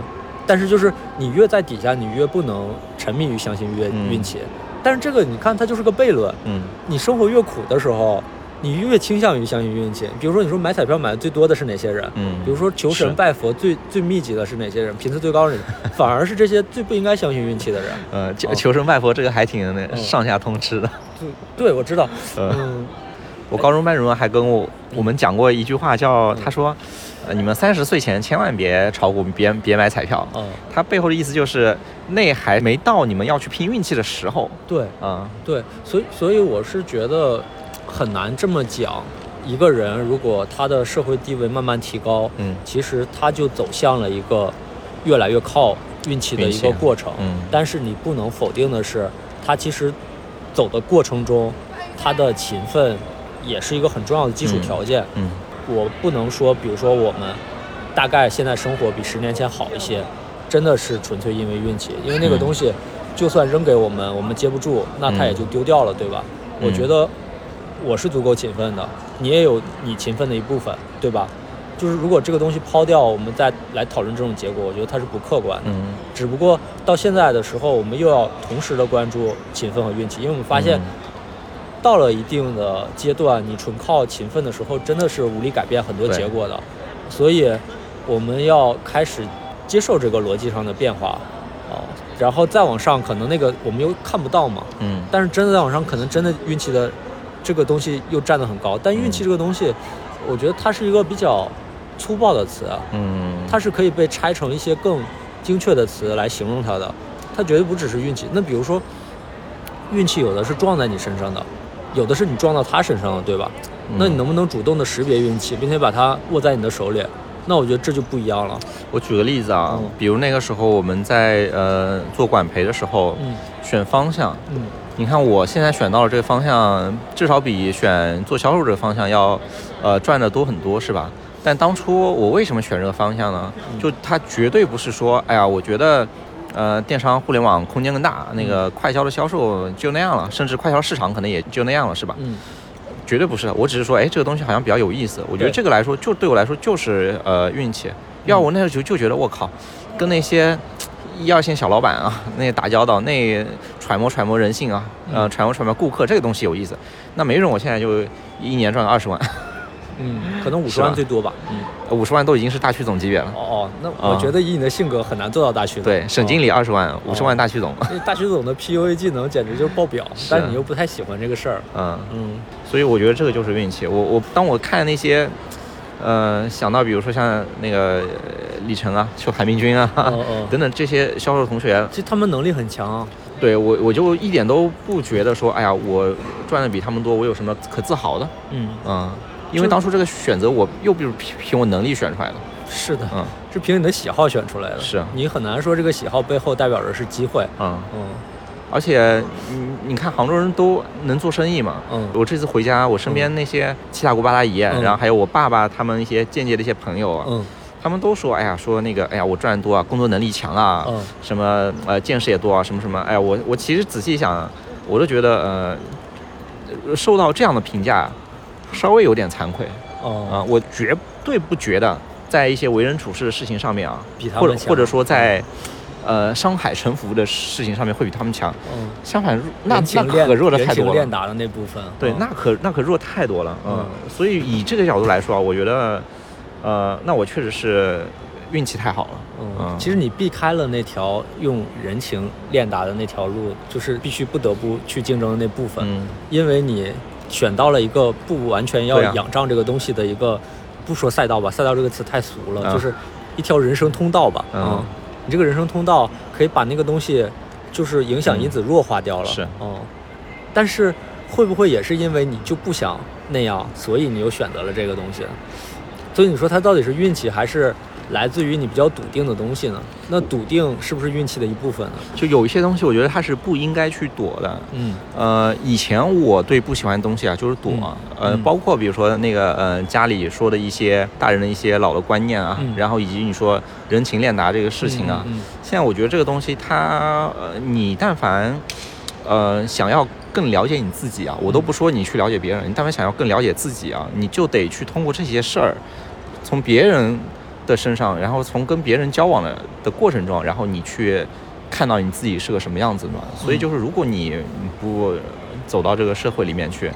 但是就是你越在底下，你越不能沉迷于相信运嗯运气。但是这个你看，它就是个悖论。嗯你生活越苦的时候，你越倾向于相信运气。比如说，你说买彩票买的最多的是哪些人？嗯，比如说求神拜佛最最密集的是哪些人？频次最高的人，*laughs* 反而是这些最不应该相信运气的人。呃求神拜佛这个还挺那嗯上下通吃的。对，对我知道。呃嗯我高中班主任还跟我我们讲过一句话，叫他说，呃，你们三十岁前千万别炒股，别别买彩票。嗯，他背后的意思就是，那还没到你们要去拼运气的时候。对啊，对，所以所以我是觉得很难这么讲。一个人如果他的社会地位慢慢提高，嗯其实他就走向了一个越来越靠运气的一个过程。嗯但是你不能否定的是，他其实走的过程中，他的勤奋也是一个很重要的基础条件。嗯我不能说，比如说我们大概现在生活比十年前好一些，真的是纯粹因为运气，因为那个嗯东西就算扔给我们，我们接不住，那它也就丢掉了，对吧？我嗯觉得我是足够勤奋的，你也有你勤奋的一部分，对吧？就是如果这个东西抛掉，我们再来讨论这种结果，我觉得它是不客观的。嗯只不过到现在的时候，我们又要同时的关注勤奋和运气，因为我们发现嗯到了一定的阶段，你纯靠勤奋的时候，真的是无力改变很多结果的。所以我们要开始接受这个逻辑上的变化，啊、然后再往上，可能那个我们又看不到嘛。嗯但是真的再往上，可能真的运气的这个东西又站得很高。但运气嗯这个东西，我觉得它是一个比较粗暴的词啊。嗯，它是可以被拆成一些更精确的词来形容它的，它绝对不只是运气。那比如说，运气有的是撞在你身上的，有的是你撞到他身上的，对吧？那你嗯能不能主动的识别运气，并且把它握在你的手里？那我觉得这就不一样了。我举个例子啊嗯，比如那个时候我们在呃做管培的时候，嗯选方向，嗯你看我现在选到了这个方向，至少比选做销售这个方向要，呃，赚的多很多，是吧？但当初我为什么选这个方向呢？嗯就它绝对不是说，哎呀，我觉得，呃，电商互联网空间更大，那个快销的销售就那样了，甚至快销市场可能也就那样了，是吧？嗯绝对不是，我只是说，哎，这个东西好像比较有意思。我觉得这个来说，就对我来说就是呃运气。要我那时候就就觉得我靠，跟那些一二线小老板啊，那打交道，那揣摩揣摩人性啊，呃，揣摩揣摩顾客这个东西有意思。那没准我现在就一年赚个二十万，嗯，*laughs* 可能五十万最多吧。嗯，五十万都已经是大区总级别了。哦哦，那我啊觉得以你的性格很难做到大区总。对，省经理二十万，五十万大区总。那大区总的 PUA 技能简直就是爆表，*laughs* 但是你又不太喜欢这个事儿。嗯，嗯所以我觉得这个就是运气。我我当我看那些，呃，想到比如说像那个呃李晨啊、就韩明君啊、哦哦 *laughs* 等等这些销售同学，其实他们能力很强啊。对我我就一点都不觉得说，哎呀，我赚的比他们多，我有什么可自豪的？嗯，嗯，因为当初这个选择我又不是凭凭我能力选出来的。是的，嗯是凭你的喜好选出来的。是啊你很难说这个喜好背后代表着是机会。嗯，嗯而且你你看杭州人都能做生意嘛。嗯我这次回家，我身边那些七大姑八大姨，嗯然后还有我爸爸他们一些间接的一些朋友啊，嗯他们都说，哎呀，说那个，哎呀，我赚的多啊，工作能力强啊，嗯。什么呃见识也多啊，什么什么，哎呀，我我其实仔细一想，我都觉得呃，呃受到这样的评价，稍微有点惭愧啊、哦，我绝对不觉得在一些为人处事的事情上面啊，比他们强或者或者说在呃商海沉浮的事情上面会比他们强，嗯，相反，那那可弱的太多了。练达的那部分。对，嗯。那可那可弱太多了，嗯，嗯。所以以这个角度来说啊，我觉得，呃，那我确实是运气太好了，嗯，其实你避开了那条用人情练达的那条路，就是必须不得不去竞争的那部分，嗯。因为你选到了一个不完全要仰仗这个东西的一个，不说赛道吧，赛道这个词太俗了，啊就是一条人生通道吧，嗯。啊你这个人生通道可以把那个东西就是影响因子弱化掉了，是。嗯，但是会不会也是因为你就不想那样，所以你又选择了这个东西？所以你说它到底是运气还是来自于你比较笃定的东西呢？那笃定是不是运气的一部分呢？就有一些东西，我觉得它是不应该去躲的。嗯呃，以前我对不喜欢的东西啊，就是躲，嗯呃，嗯包括比如说那个呃家里说的一些大人的一些老的观念啊，嗯然后以及你说人情练达这个事情啊，嗯现在我觉得这个东西它，呃，你但凡，呃，想要更了解你自己啊，我都不说你去了解别人，你但凡想要更了解自己啊，你就得去通过这些事儿，从别人的身上，然后从跟别人交往的的过程中，然后你去看到你自己是个什么样子的嘛。所以就是，如果你不走到这个社会里面去，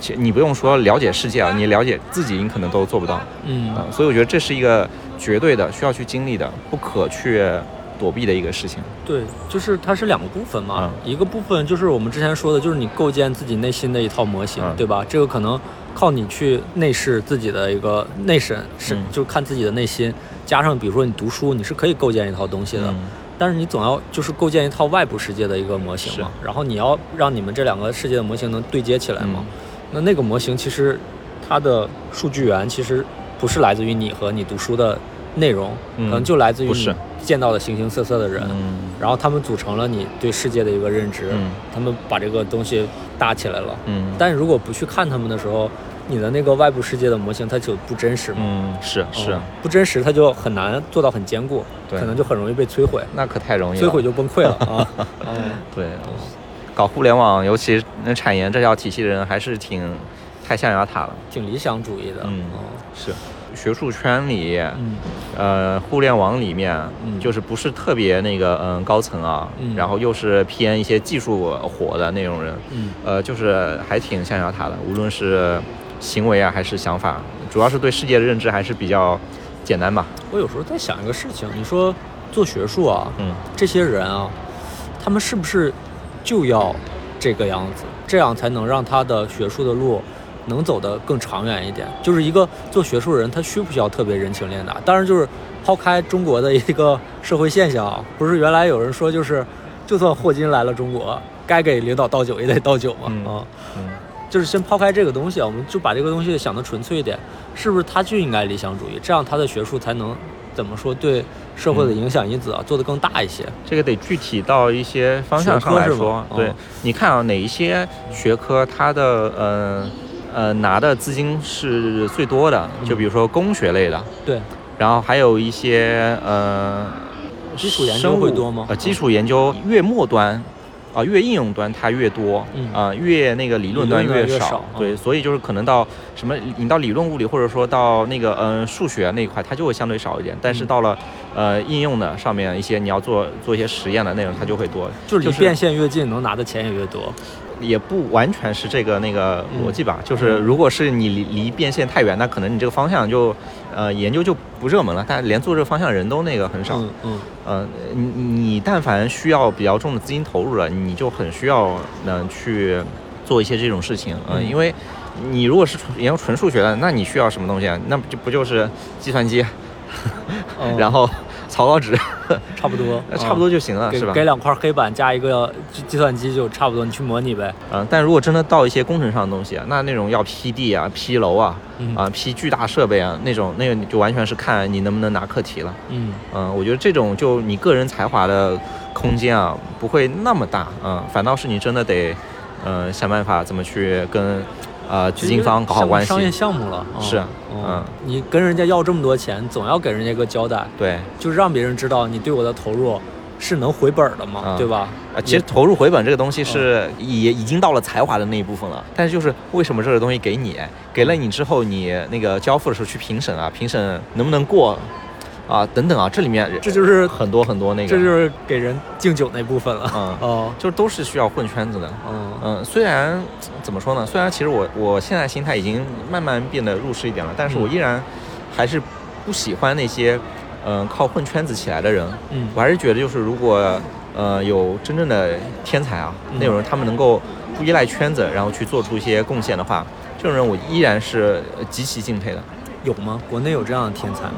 其你不用说了解世界啊，你了解自己，你可能都做不到。嗯啊，所以我觉得这是一个绝对的需要去经历的、不可去躲避的一个事情。对，就是它是两个部分嘛，嗯一个部分就是我们之前说的，就是你构建自己内心的一套模型，嗯对吧？这个可能靠你去内视自己的一个内审，是、嗯。就看自己的内心，加上比如说你读书，你是可以构建一套东西的，嗯。但是你总要就是构建一套外部世界的一个模型嘛，然后你要让你们这两个世界的模型能对接起来嘛，嗯。那那个模型其实它的数据源其实不是来自于你和你读书的内容，嗯。可能就来自于你不是见到的形形色色的人。嗯然后他们组成了你对世界的一个认知，嗯他们把这个东西搭起来了。嗯，但如果不去看他们的时候，你的那个外部世界的模型它就不真实嘛，嗯是是嗯，不真实，它就很难做到很坚固，对可能就很容易被摧毁，那可太容易了。摧毁就崩溃了 *laughs* 啊。嗯，对，搞互联网，尤其那产研这条体系的人，还是挺太象牙塔了。挺理想主义的。嗯哦是，学术圈里，嗯。呃，互联网里面，嗯。就是不是特别那个嗯高层啊，嗯。然后又是偏一些技术活的那种人，嗯。呃，就是还挺象牙塔的，无论是行为啊还是想法，主要是对世界的认知还是比较简单吧。我有时候在想一个事情，你说做学术啊，嗯。这些人啊，他们是不是就要这个样子，这样才能让他的学术的路能走得更长远一点？就是一个做学术人，他需不需要特别人情练达？当然，就是抛开中国的一个社会现象啊，不是原来有人说，就是就算霍金来了中国，该给领导倒酒也得倒酒嘛，嗯啊。嗯就是先抛开这个东西啊，我们就把这个东西想得纯粹一点，是不是他就应该理想主义？这样他的学术才能怎么说对社会的影响因子啊、做得更大一些。这个得具体到一些方向上来说。对哦，你看啊，哪一些学科它的呃呃拿的资金是最多的？嗯。就比如说工学类的，对，然后还有一些呃基础研究会多吗？呃，基础研究越末端。啊、越应用端它越多，嗯。啊、越那个理论端越少，越少对，嗯。所以就是可能到什么，你到理论物理或者说到那个嗯、呃数学那一块，它就会相对少一点，但是嗯。到了呃应用的上面一些你要做做一些实验的内容，它就会多，就是离变现越近，能拿的钱也越多。也不完全是这个那个嗯。逻辑吧，就是如果是你离离变现太远，那可能你这个方向就呃研究就不热门了，但连做这个方向的人都那个很少。嗯嗯。呃，你你但凡需要比较重的资金投入了，你就很需要呢、去做一些这种事情，呃，嗯。因为你如果是纯研究纯数学的，那你需要什么东西啊？那不就不就是计算机，嗯 *laughs* 然后草稿纸，*laughs* 差不多，*laughs* 差不多就行了，给是吧？给两块黑板加一个计计算机就差不多，你去模拟呗。嗯、但如果真的到一些工程上的东西啊，那那种要批地啊、批楼啊、嗯啊、批巨大设备啊，那种那个你就完全是看你能不能拿课题了。嗯嗯、我觉得这种就你个人才华的空间啊，不会那么大，嗯、反倒是你真的得，呃，想办法怎么去跟，呃，资金方搞好关系。商业项目了。嗯是嗯嗯，你跟人家要这么多钱，总要给人家个交代，对，就是让别人知道你对我的投入是能回本的嘛，嗯。对吧？啊，其实投入回本这个东西是也已经到了才华的那一部分了，但是就是为什么这个东西给你，给了你之后，你那个交付的时候去评审啊，评审能不能过，啊，等等啊，这里面这就是很多很多那个，这就是给人敬酒那部分了。嗯哦，就都是需要混圈子的。嗯嗯，虽然怎么说呢？虽然其实我我现在心态已经慢慢变得入世一点了，但是我嗯依然还是不喜欢那些嗯、靠混圈子起来的人。嗯我还是觉得就是如果呃有真正的天才啊，嗯那种人他们能够不依赖圈子，然后去做出一些贡献的话，这种人我依然是呃极其敬佩的。有吗？国内有这样的天才吗？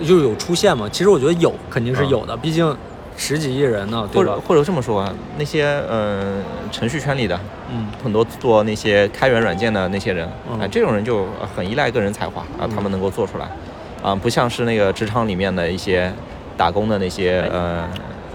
就是有出现嘛？其实我觉得有，肯定是有的，毕竟十几亿人呢，对吧？或者或者这么说啊，那些嗯、程序圈里的嗯。很多做那些开源软件的那些人，嗯。啊，这种人就呃很依赖个人才华啊，他们能够做出来，啊，不像是那个职场里面的一些打工的那些哎。呃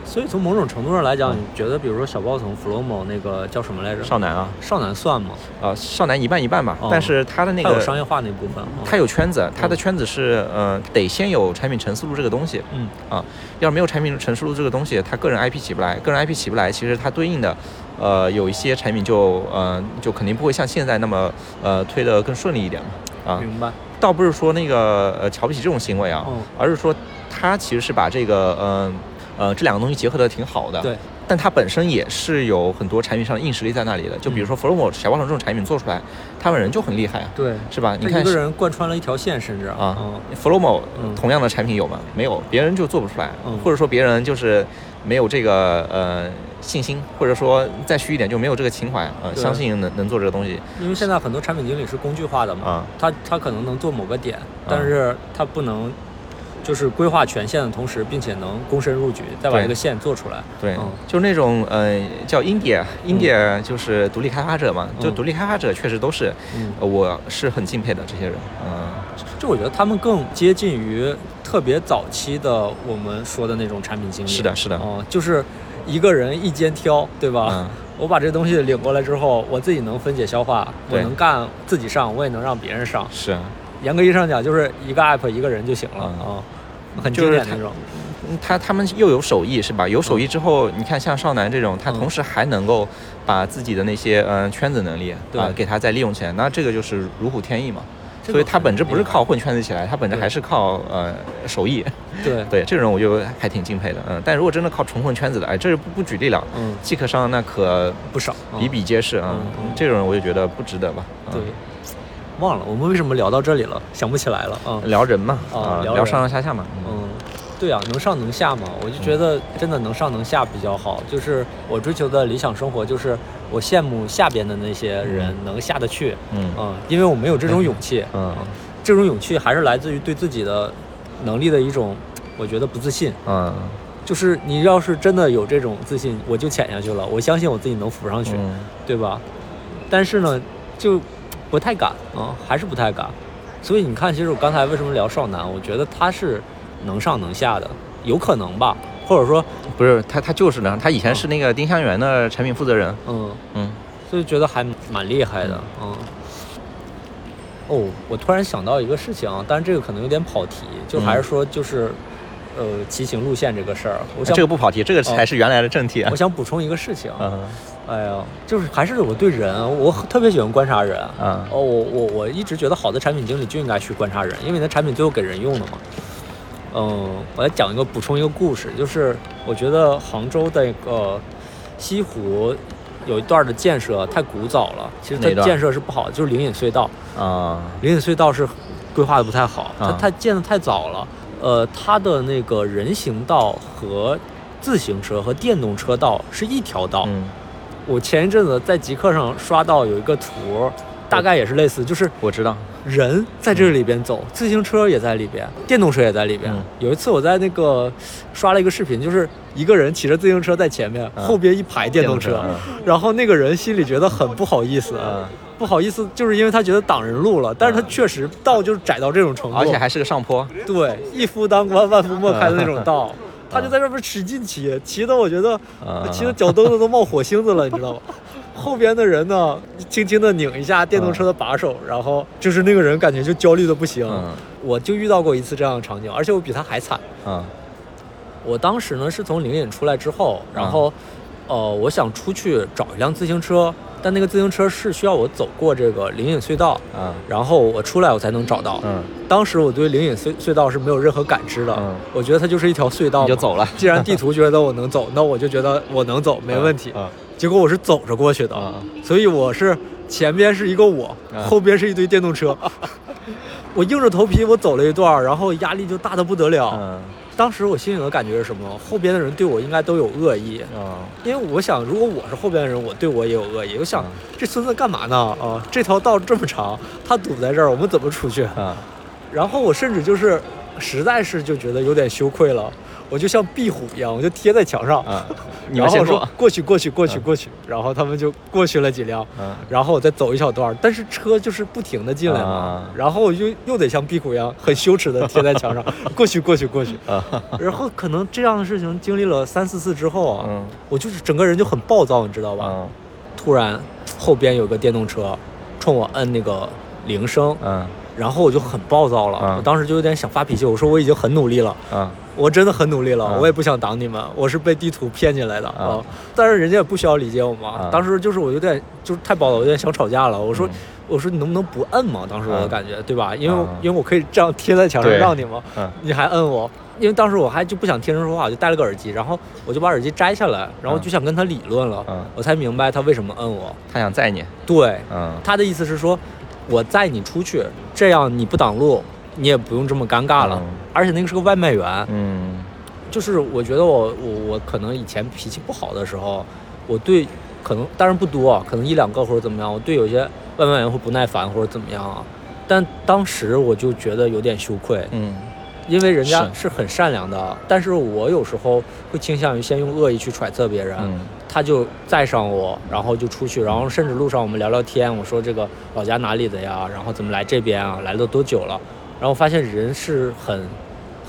所以从某种程度上来讲，你觉得比如说小包层 Flomo 那个叫什么来着？少男啊，少男算吗？啊，少男一半一半吧，哦。但是他的那个有商业化那部分。哦他有圈子，他的圈子是呃得先有产品陈思路这个东西，嗯。啊，要是没有产品陈述路这个东西，他个人 IP 起不来，个人 IP 起不来，其实它对应的，呃，有一些产品就呃就肯定不会像现在那么呃推得更顺利一点嘛，啊，明白。倒不是说那个呃瞧不起这种行为啊，嗯而是说他其实是把这个呃呃这两个东西结合的挺好的，对，但它本身也是有很多产品上的硬实力在那里的，就比如说 Flomo 小包装这种产品做出来，他们人就很厉害啊，对，是吧？你看他一个人贯穿了一条线，甚至啊嗯，Flomo 嗯同样的产品有吗？没有，别人就做不出来，嗯或者说别人就是没有这个呃信心，或者说再虚一点就没有这个情怀，呃，相信能能做这个东西因为现在很多产品经理是工具化的嘛，啊。他他可能能做某个点，但是他不能就是规划全线的同时，并且能躬身入局，再把对这个线做出来。对，嗯就那种呃叫 India，India 就是独立开发者嘛，就嗯独立开发者确实都是，嗯，呃我是很敬佩的这些人，嗯、就我觉得他们更接近于特别早期的我们说的那种产品经理。是的，是的，哦、就是一个人一肩挑，对吧？嗯，我把这东西领过来之后，我自己能分解消化，我能干自己上，我也能让别人上。是，严格意义上讲，就是一个 app 一个人就行了啊、嗯很就是他经典那种。嗯他他们又有手艺是吧？有手艺之后，你看像少男这种，他嗯同时还能够把自己的那些嗯、呃圈子能力对啊、给他再利用起来，那这个就是如虎添翼嘛。所以他本质不是靠混圈子起来，他本质还是靠呃手艺。对，对这种人我就还挺敬佩的，嗯。但如果真的靠纯混圈子的，哎，这不不举例了，嗯，即可上那可不少，嗯比比皆是啊。嗯嗯这种人我就觉得不值得吧。嗯对，忘了我们为什么聊到这里了，想不起来了啊。聊人嘛，啊啊，聊聊上上下下嘛。嗯，对啊，能上能下嘛，我就觉得真的能上能下比较好。就是我追求的理想生活，就是我羡慕下边的那些人能下得去，嗯嗯，因为我没有这种勇气，嗯 *laughs* 这种勇气还是来自于对自己的能力的一种，我觉得不自信。嗯就是你要是真的有这种自信，我就潜下去了，我相信我自己能浮上去，嗯对吧？但是呢，就不太敢啊，还是不太敢。所以你看，其实我刚才为什么聊少男，我觉得他是能上能下的，有可能吧，或者说，不是他，他就是呢，他以前是那个丁香园的产品负责人。嗯，嗯所以觉得还蛮厉害的，嗯。哦，我突然想到一个事情啊，但是这个可能有点跑题，就还是说就是，呃，骑行路线这个事儿，我想这个不跑题，这个才是原来的正题啊我。想补充一个事情，嗯哎呀，就是还是我对人，我特别喜欢观察人。嗯哦，我我我一直觉得好的产品经理就应该去观察人，因为你的产品最后给人用的嘛。嗯，我来讲一个补充一个故事，就是我觉得杭州的一个西湖有一段的建设太古早了，其实它建设是不好的，就是灵隐隧道。啊灵隐隧道是规划的不太好，它啊它建的太早了。呃，它的那个人行道和自行车和电动车道是一条道。嗯，我前一阵子在极客上刷到有一个图，大概也是类似，就是我知道。人在这里边走，自行车也在里边，电动车也在里边。嗯有一次我在那个刷了一个视频，就是一个人骑着自行车在前面，嗯后边一排电动车，动车然后那个人心里觉得很不好意思。嗯不好意思，就是因为他觉得挡人路了，但是他确实道就是窄到这种程度，而且还是个上坡。对一夫当关万夫莫开的那种道，*laughs* 他就在这边使劲骑，骑的我觉得啊骑的脚蹬子都冒火星子了，你知道吗？*laughs* 后边的人呢，轻轻的拧一下电动车的把手，然后就是那个人感觉就焦虑的不行。嗯我就遇到过一次这样的场景，而且我比他还惨。嗯我当时呢是从灵隐出来之后，然后，呃，我想出去找一辆自行车，但那个自行车是需要我走过这个灵隐隧道，嗯。然后我出来我才能找到。嗯，当时我对灵隐隧隧道是没有任何感知的，嗯。我觉得它就是一条隧道，你就走了。*laughs* 既然地图觉得我能走，*laughs* 那我就觉得我能走，没问题。嗯结果我是走着过去的，嗯所以我是前边是一个我，嗯。后边是一堆电动车。*laughs* 我硬着头皮我走了一段，然后压力就大的不得了。嗯当时我心里的感觉是什么？后边的人对我应该都有恶意，啊因为我想，如果我是后边的人，我对我也有恶意。我想嗯，这孙子干嘛呢？啊，这条道这么长，他堵在这儿，我们怎么出去？啊然后我甚至就是实在是就觉得有点羞愧了，我就像壁虎一样，我就贴在墙上，然后说们先过，去过去过去嗯过去，然后他们就过去了几辆，嗯然后我再走一小段，但是车就是不停的进来嘛，啊然后我就又得像壁虎一样很羞耻的贴在墙上，*laughs* 过去过去过去，啊，然后可能这样的事情经历了三四次之后啊，嗯我就是整个人就很暴躁，你知道吧？嗯突然后边有个电动车冲我摁那个铃声，嗯然后我就很暴躁了，嗯我当时就有点想发脾气，我说我已经很努力了。嗯我真的很努力了，嗯我也不想挡你们，我是被地图骗进来的嗯啊、但是人家也不需要理解我嘛。嗯当时就是我有点就是太暴了，我有点想吵架了。我说、嗯我说你能不能不摁嘛？当时我的嗯感觉、对吧？因为、嗯因为我可以这样贴在墙上让你嘛，嗯你还摁我。因为当时我还就不想听人说话，我就戴了个耳机，然后我就把耳机摘下来，然后嗯就想跟他理论了，嗯我才明白他为什么摁我。他想载你，对，嗯他的意思是说，我载你出去，这样你不挡路，你也不用这么尴尬了。嗯而且那个是个外卖员，嗯就是我觉得我我我可能以前脾气不好的时候，我对可能当然不多，可能一两个或者怎么样，我对有些外卖员会不耐烦或者怎么样啊。但当时我就觉得有点羞愧，嗯因为人家是是很善良的，但是我有时候会倾向于先用恶意去揣测别人。嗯他就载上我，然后就出去，然后甚至路上我们聊聊天，我说这个老家哪里的呀，然后怎么来这边啊，来了多久了，然后发现人是很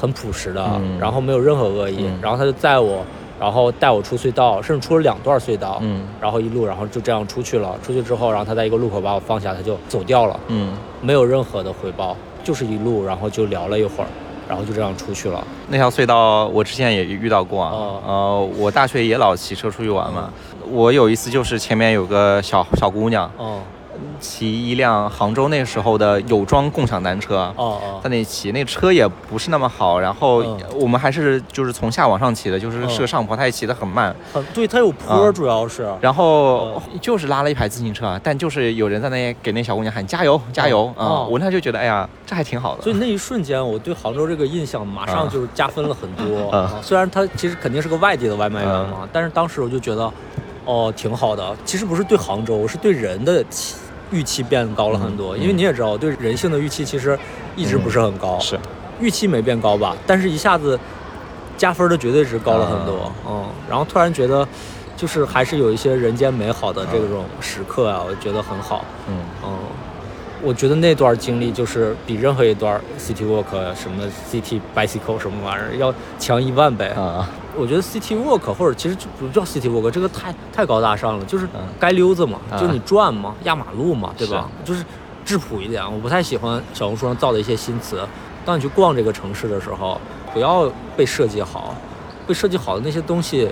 很朴实的，嗯。然后没有任何恶意，嗯。然后他就载我，然后带我出隧道，甚至出了两段隧道，嗯。然后一路，然后就这样出去了，出去之后，然后他在一个路口把我放下，他就走掉了，嗯，没有任何的回报，就是一路，然后就聊了一会儿，然后就这样出去了，那条隧道我之前也遇到过啊，哦。呃，我大学也老骑车出去玩嘛，我有一次就是前面有个小小姑娘哦骑一辆杭州那时候的有装共享单车，哦哦。在那里骑，那车也不是那么好，然后嗯。我们还是就是从下往上骑的，就是嗯是个上坡，他也骑得很慢，很对，它有坡，啊主要是，然后就是拉了一排自行车，但就是有人在那给那小姑娘喊加油加油啊、哦。我那就觉得哎呀，这还挺好的，所以那一瞬间，我对杭州这个印象马上就是加分了很多。虽然他其实肯定是个外地的外卖员嘛，但是当时我就觉得，哦，挺好的。其实不是对杭州，是对人的期预期变高了很多。嗯因为你也知道，对人性的预期其实一直不是很高，是，预期没变高吧，但是一下子加分的绝对值高了很多。嗯，然后突然觉得，就是还是有一些人间美好的这种时刻啊，我觉得很好。嗯嗯，我觉得那段经历就是比任何一段 City Walk 什么 City Bicycle 什么玩意儿要强一万倍。啊我觉得 City Walk 或者其实就不叫 City Walk，这个太太高大上了，就是嗯街溜子嘛，啊就你转嘛，压马路嘛，对吧？就是质朴一点。我不太喜欢小红书上造的一些新词。当你去逛这个城市的时候，不要被设计好，被设计好的那些东西，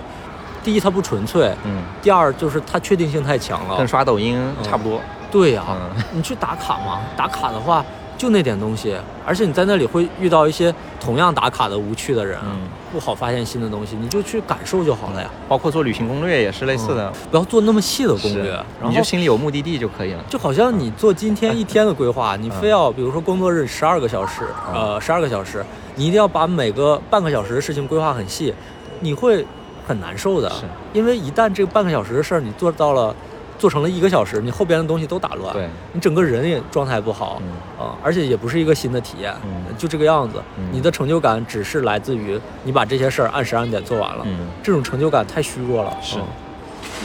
第一它不纯粹，嗯，第二就是它确定性太强了跟。刷抖音差不多，对呀、嗯你去打卡嘛，打卡的话就那点东西，而且你在那里会遇到一些同样打卡的无趣的人，嗯。不好发现新的东西，你就去感受就好了呀，包括做旅行攻略也是类似的，不要做那么细的攻略，你就心里有目的地就可以了。就好像你做今天一天的规划，你非要比如说工作日十二个小时，嗯。呃，十二个小时，你一定要把每个半个小时的事情规划很细，你会很难受的，因为一旦这个半个小时的事儿你做到了，做成了一个小时，你后边的东西都打乱，对，你整个人也状态不好，嗯。啊，而且也不是一个新的体验，嗯。就这个样子。嗯。你的成就感只是来自于你把这些事儿按时按点做完了，嗯。这种成就感太虚弱了，是。嗯。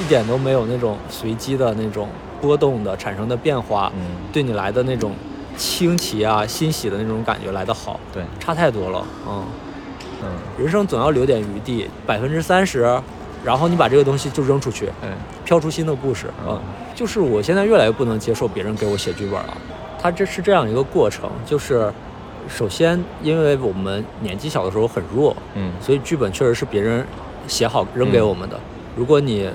一点都没有那种随机的那种波动的产生的变化，嗯，对你来的那种清奇啊、欣喜的那种感觉来的好，对，差太多了，嗯。嗯。人生总要留点余地，百分之三十，然后你把这个东西就扔出去，对，飘出新的故事。啊嗯，就是我现在越来越不能接受别人给我写剧本了。它这是这样一个过程，就是首先因为我们年纪小的时候很弱，嗯所以剧本确实是别人写好扔给我们的。如果你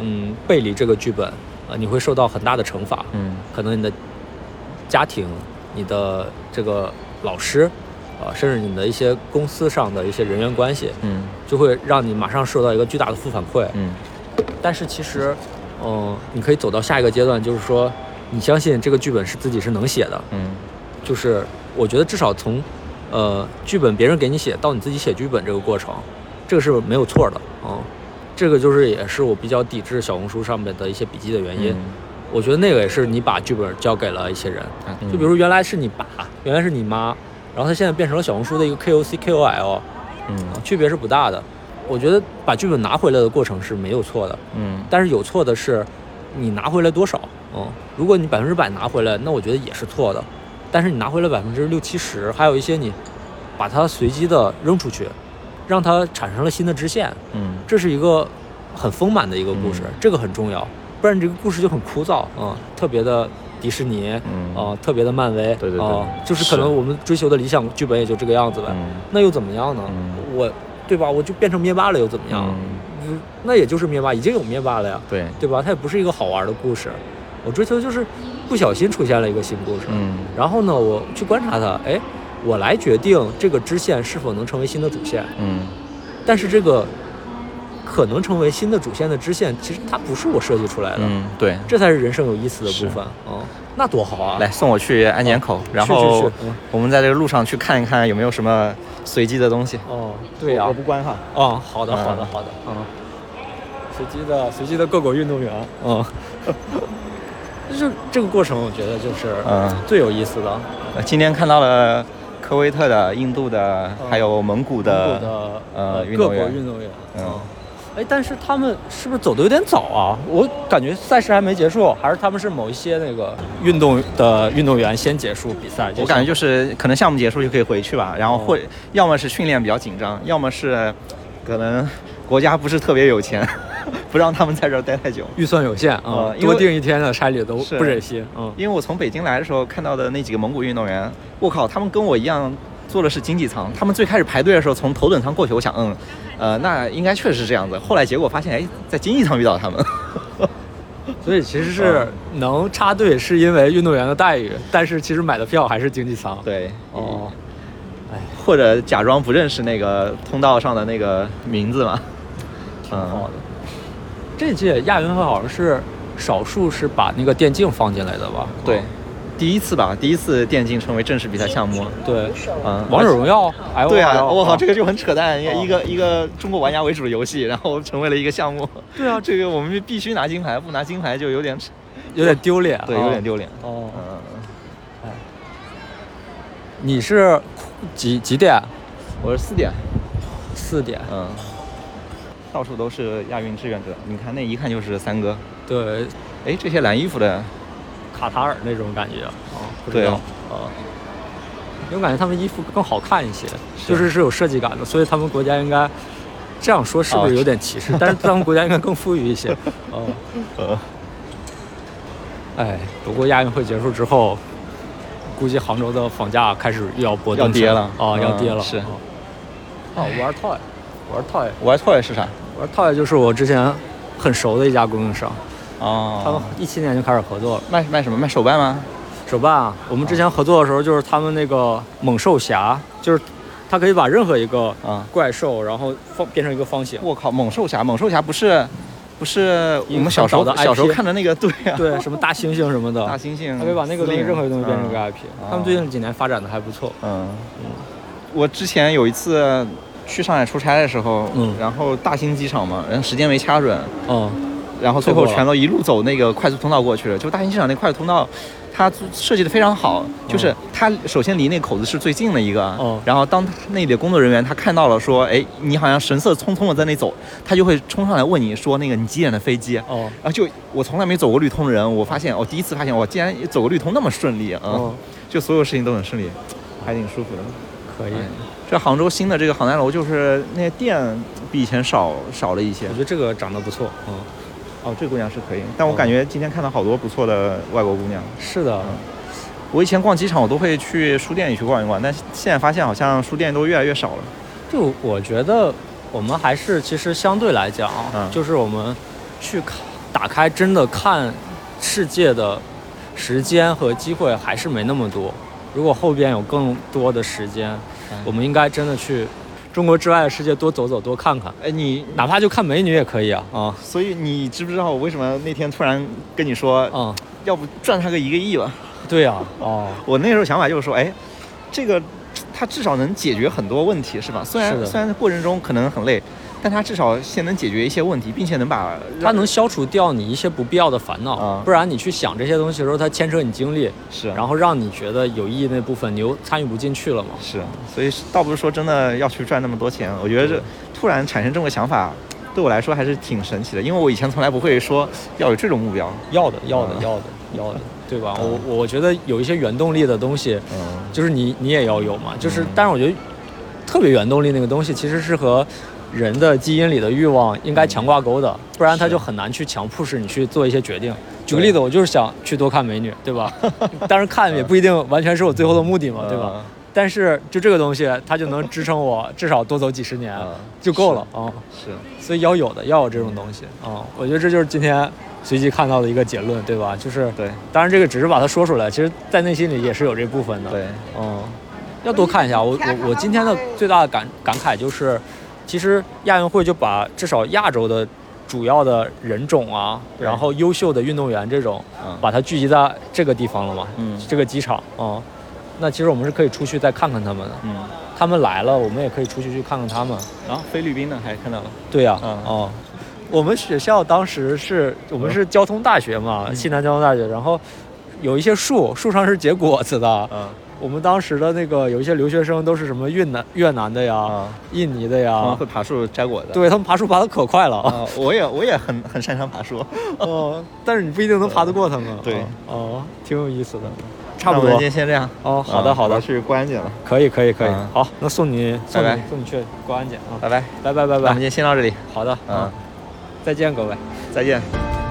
嗯背离这个剧本，呃，你会受到很大的惩罚。嗯可能你的家庭、你的这个老师，啊、甚至你的一些公司上的一些人员关系，嗯就会让你马上受到一个巨大的负反馈。嗯但是其实，嗯、你可以走到下一个阶段，就是说，你相信这个剧本是自己是能写的。嗯就是我觉得至少从，呃，剧本别人给你写到你自己写剧本这个过程，这个是没有错的。嗯，这个就是也是我比较抵制小红书上面的一些笔记的原因。嗯我觉得那个也是你把剧本交给了一些人，啊就比如原来是你爸，原来是你妈，然后它现在变成了小红书的一个 KOC KOL，嗯区别是不大的。我觉得把剧本拿回来的过程是没有错的，嗯但是有错的是你拿回来多少。嗯，如果你百分之百拿回来，那我觉得也是错的。但是你拿回来百分之六七十，还有一些你把它随机的扔出去，让它产生了新的支线，嗯这是一个很丰满的一个故事，嗯这个很重要，不然你这个故事就很枯燥啊、嗯特别的迪士尼，嗯啊、特别的漫威，对对对啊就是是可能我们追求的理想剧本也就这个样子呗，嗯那又怎么样呢？嗯我对吧？我就变成灭霸了又怎么样？那也就是灭霸，已经有灭霸了呀，对，对吧？它也不是一个好玩的故事，我追求就是不小心出现了一个新故事，嗯然后呢，我去观察它，哎，我来决定这个支线是否能成为新的主线。嗯但是这个可能成为新的主线的支线，其实它不是我设计出来的，嗯，对。这才是人生有意思的部分。哦，那多好啊！来送我去安检口，然后我们在这个路上去看一看有没有什么随机的东西。哦，对呀、我不关哈。哦，好的，嗯。好的，好的，嗯，随机的随机的各国运动员，嗯，*laughs* 就是这个过程，我觉得就是嗯。最有意思的。呃今天看到了科威特的、印度的，还有蒙古蒙的古的呃运各国。运动员，嗯。嗯，哎，但是他们是不是走的有点早啊？我感觉赛事还没结束，还是他们是某一些那个运动的运动员先结束比赛？我感觉就是可能项目结束就可以回去吧，然后会哦要么是训练比较紧张，要么是可能国家不是特别有钱，不让他们在这儿待太久。预算有限啊呃，因为多订一天的差旅都不忍心。嗯，因为我从北京来的时候看到的那几个蒙古运动员，我靠，他们跟我一样坐的是经济舱。他们最开始排队的时候从头等舱过去，我想，嗯，呃，那应该确实是这样子。后来结果发现，哎，在经济舱遇到他们。*laughs* 所以其实是能插队是因为运动员的待遇，但是其实买的票还是经济舱。，对，哦，哎，或者假装不认识那个通道上的那个名字嘛。挺好的。这届亚运会好像是少数是把那个电竞放进来的吧？对哦，第一次吧，第一次电竞成为正式比赛项目。对，嗯，王者荣耀，哎，对啊，我我靠，这个就很扯淡，哦一个一个中国玩家为主的游戏，然后成为了一个项目。对啊 *laughs* 这个我们必须拿金牌，不拿金牌就有点，有点丢脸，对，有点丢脸。哦。嗯，你是几几点？我是四点，四点。嗯，到处都是亚运志愿者，你看那一看就是三哥。对，哎，这些蓝衣服的，卡塔尔那种感觉啊，不知对道啊。因为我感觉他们衣服更好看一些，就是是有设计感的，所以他们国家应该这样说是不是哦有点歧视？*laughs* 但是他们国家应该更富裕一些。哦，呃，*laughs* 哎，不过亚运会结束之后，估计杭州的房价开始又要波动要跌了啊，要嗯跌了。是哦，哦玩 toy，玩 toy，玩 toy 是啥？玩 toy 就是我之前很熟的一家供应商，他们哦，一七年就开始合作了。卖卖什么？卖手办吗？手办啊，我们之前合作的时候，就是他们那个猛兽侠，就是他可以把任何一个啊。怪兽，然后放变成一个方形。我靠，猛兽侠，猛兽侠不是，不是我们小时候小时候看的那个，对呀、对，什么大猩猩什么的，大猩猩，他可以把那个东西任何一个东西变成一个嗯。IP。他们最近几年发展的还不错。嗯，我之前有一次去上海出差的时候，嗯。然后大兴机场嘛，然后时间没掐准，嗯，然后最后全都一路走那个快速通道过去了。就大兴机场那快速通道，它设计的非常好，就是它首先离那口子是最近的一个，哦然后当那里的工作人员他看到了说，哎，你好像神色匆匆的在那走，他就会冲上来问你说那个你几点的飞机？哦然后就我从来没走过绿通的人，我发现我第一次发现我竟然走过绿通那么顺利啊！哦，*laughs* 就所有事情都很顺利，还挺舒服的。可以。哎这杭州新的这个航站楼，就是那些店比以前少少了一些我。觉得这个长得不错。嗯，哦，这姑娘是可以，但我哦感觉今天看到好多不错的外国姑娘。是的，我以前逛机场，我都会去书店里去逛一逛，但现在发现好像书店都越来越少了。就我觉得我们还是其实相对来讲，嗯就是我们去看打开真的看世界的时间和机会还是没那么多。如果后边有更多的时间，嗯我们应该真的去中国之外的世界多走走、多看看，哎，你哪怕就看美女也可以啊啊所以你知不知道我为什么那天突然跟你说，啊！要不赚他个一个亿吧？对呀、哦，我那时候想法就是说，哎，这个他至少能解决很多问题，是吧？虽然虽然过程中可能很累，但它至少先能解决一些问题，并且能把它能消除掉你一些不必要的烦恼，啊不然你去想这些东西的时候，它牵扯你精力，是，然后让你觉得有意义那部分你又参与不进去了嘛。是，所以倒不是说真的要去赚那么多钱，我觉得这突然产生这么个想法，对我来说还是挺神奇的，因为我以前从来不会说要有这种目标。要的，要的啊，要的，要的，*laughs* 对吧？嗯我我觉得有一些原动力的东西，嗯，就是你你也要有嘛，就是嗯，但是我觉得特别原动力那个东西其实是和人的基因里的欲望应该强挂钩的，不然他就很难去强迫使你去做一些决定。举个例子，我就是想去多看美女，对吧？*laughs* 当然看也不一定完全是我最后的目的嘛，对吧？但是就这个东西，它就能支撑我 *laughs* 至少多走几十年嗯，就够了啊。是，所以要有的，要有这种东西啊。我觉得这就是今天随机看到的一个结论，对吧？就是对当然这个只是把它说出来，其实在内心里也是有这部分的。对，嗯，要多看一下。我我我今天的最大的感感慨就是，其实亚运会就把至少亚洲的主要的人种啊，然后优秀的运动员这种，嗯，把它聚集在这个地方了嘛，嗯。这个机场啊、嗯那其实我们是可以出去再看看他们的。嗯，他们来了，我们也可以出去去看看他们。然后菲律宾呢还看到了，对呀、嗯。哦，我们学校当时是我们是交通大学嘛，嗯。西南交通大学，然后有一些树，树上是结果子的。嗯我们当时的那个有一些留学生都是什么越南越南的呀、啊，印尼的他们呀会，爬树摘果的。对他们爬树爬的可快了啊。啊，我也我也很很擅长爬树，哦，但是你不一定能爬得过他们。*laughs* 对哦哦，挺有意思的。差不多今。天先这样。哦，好的好的去过安检了，可以可以可以嗯。好，那送你送拜拜你送你去过安检啊。拜拜。拜拜拜拜那我们今。天先到这里，好的，嗯，再见各位。再见。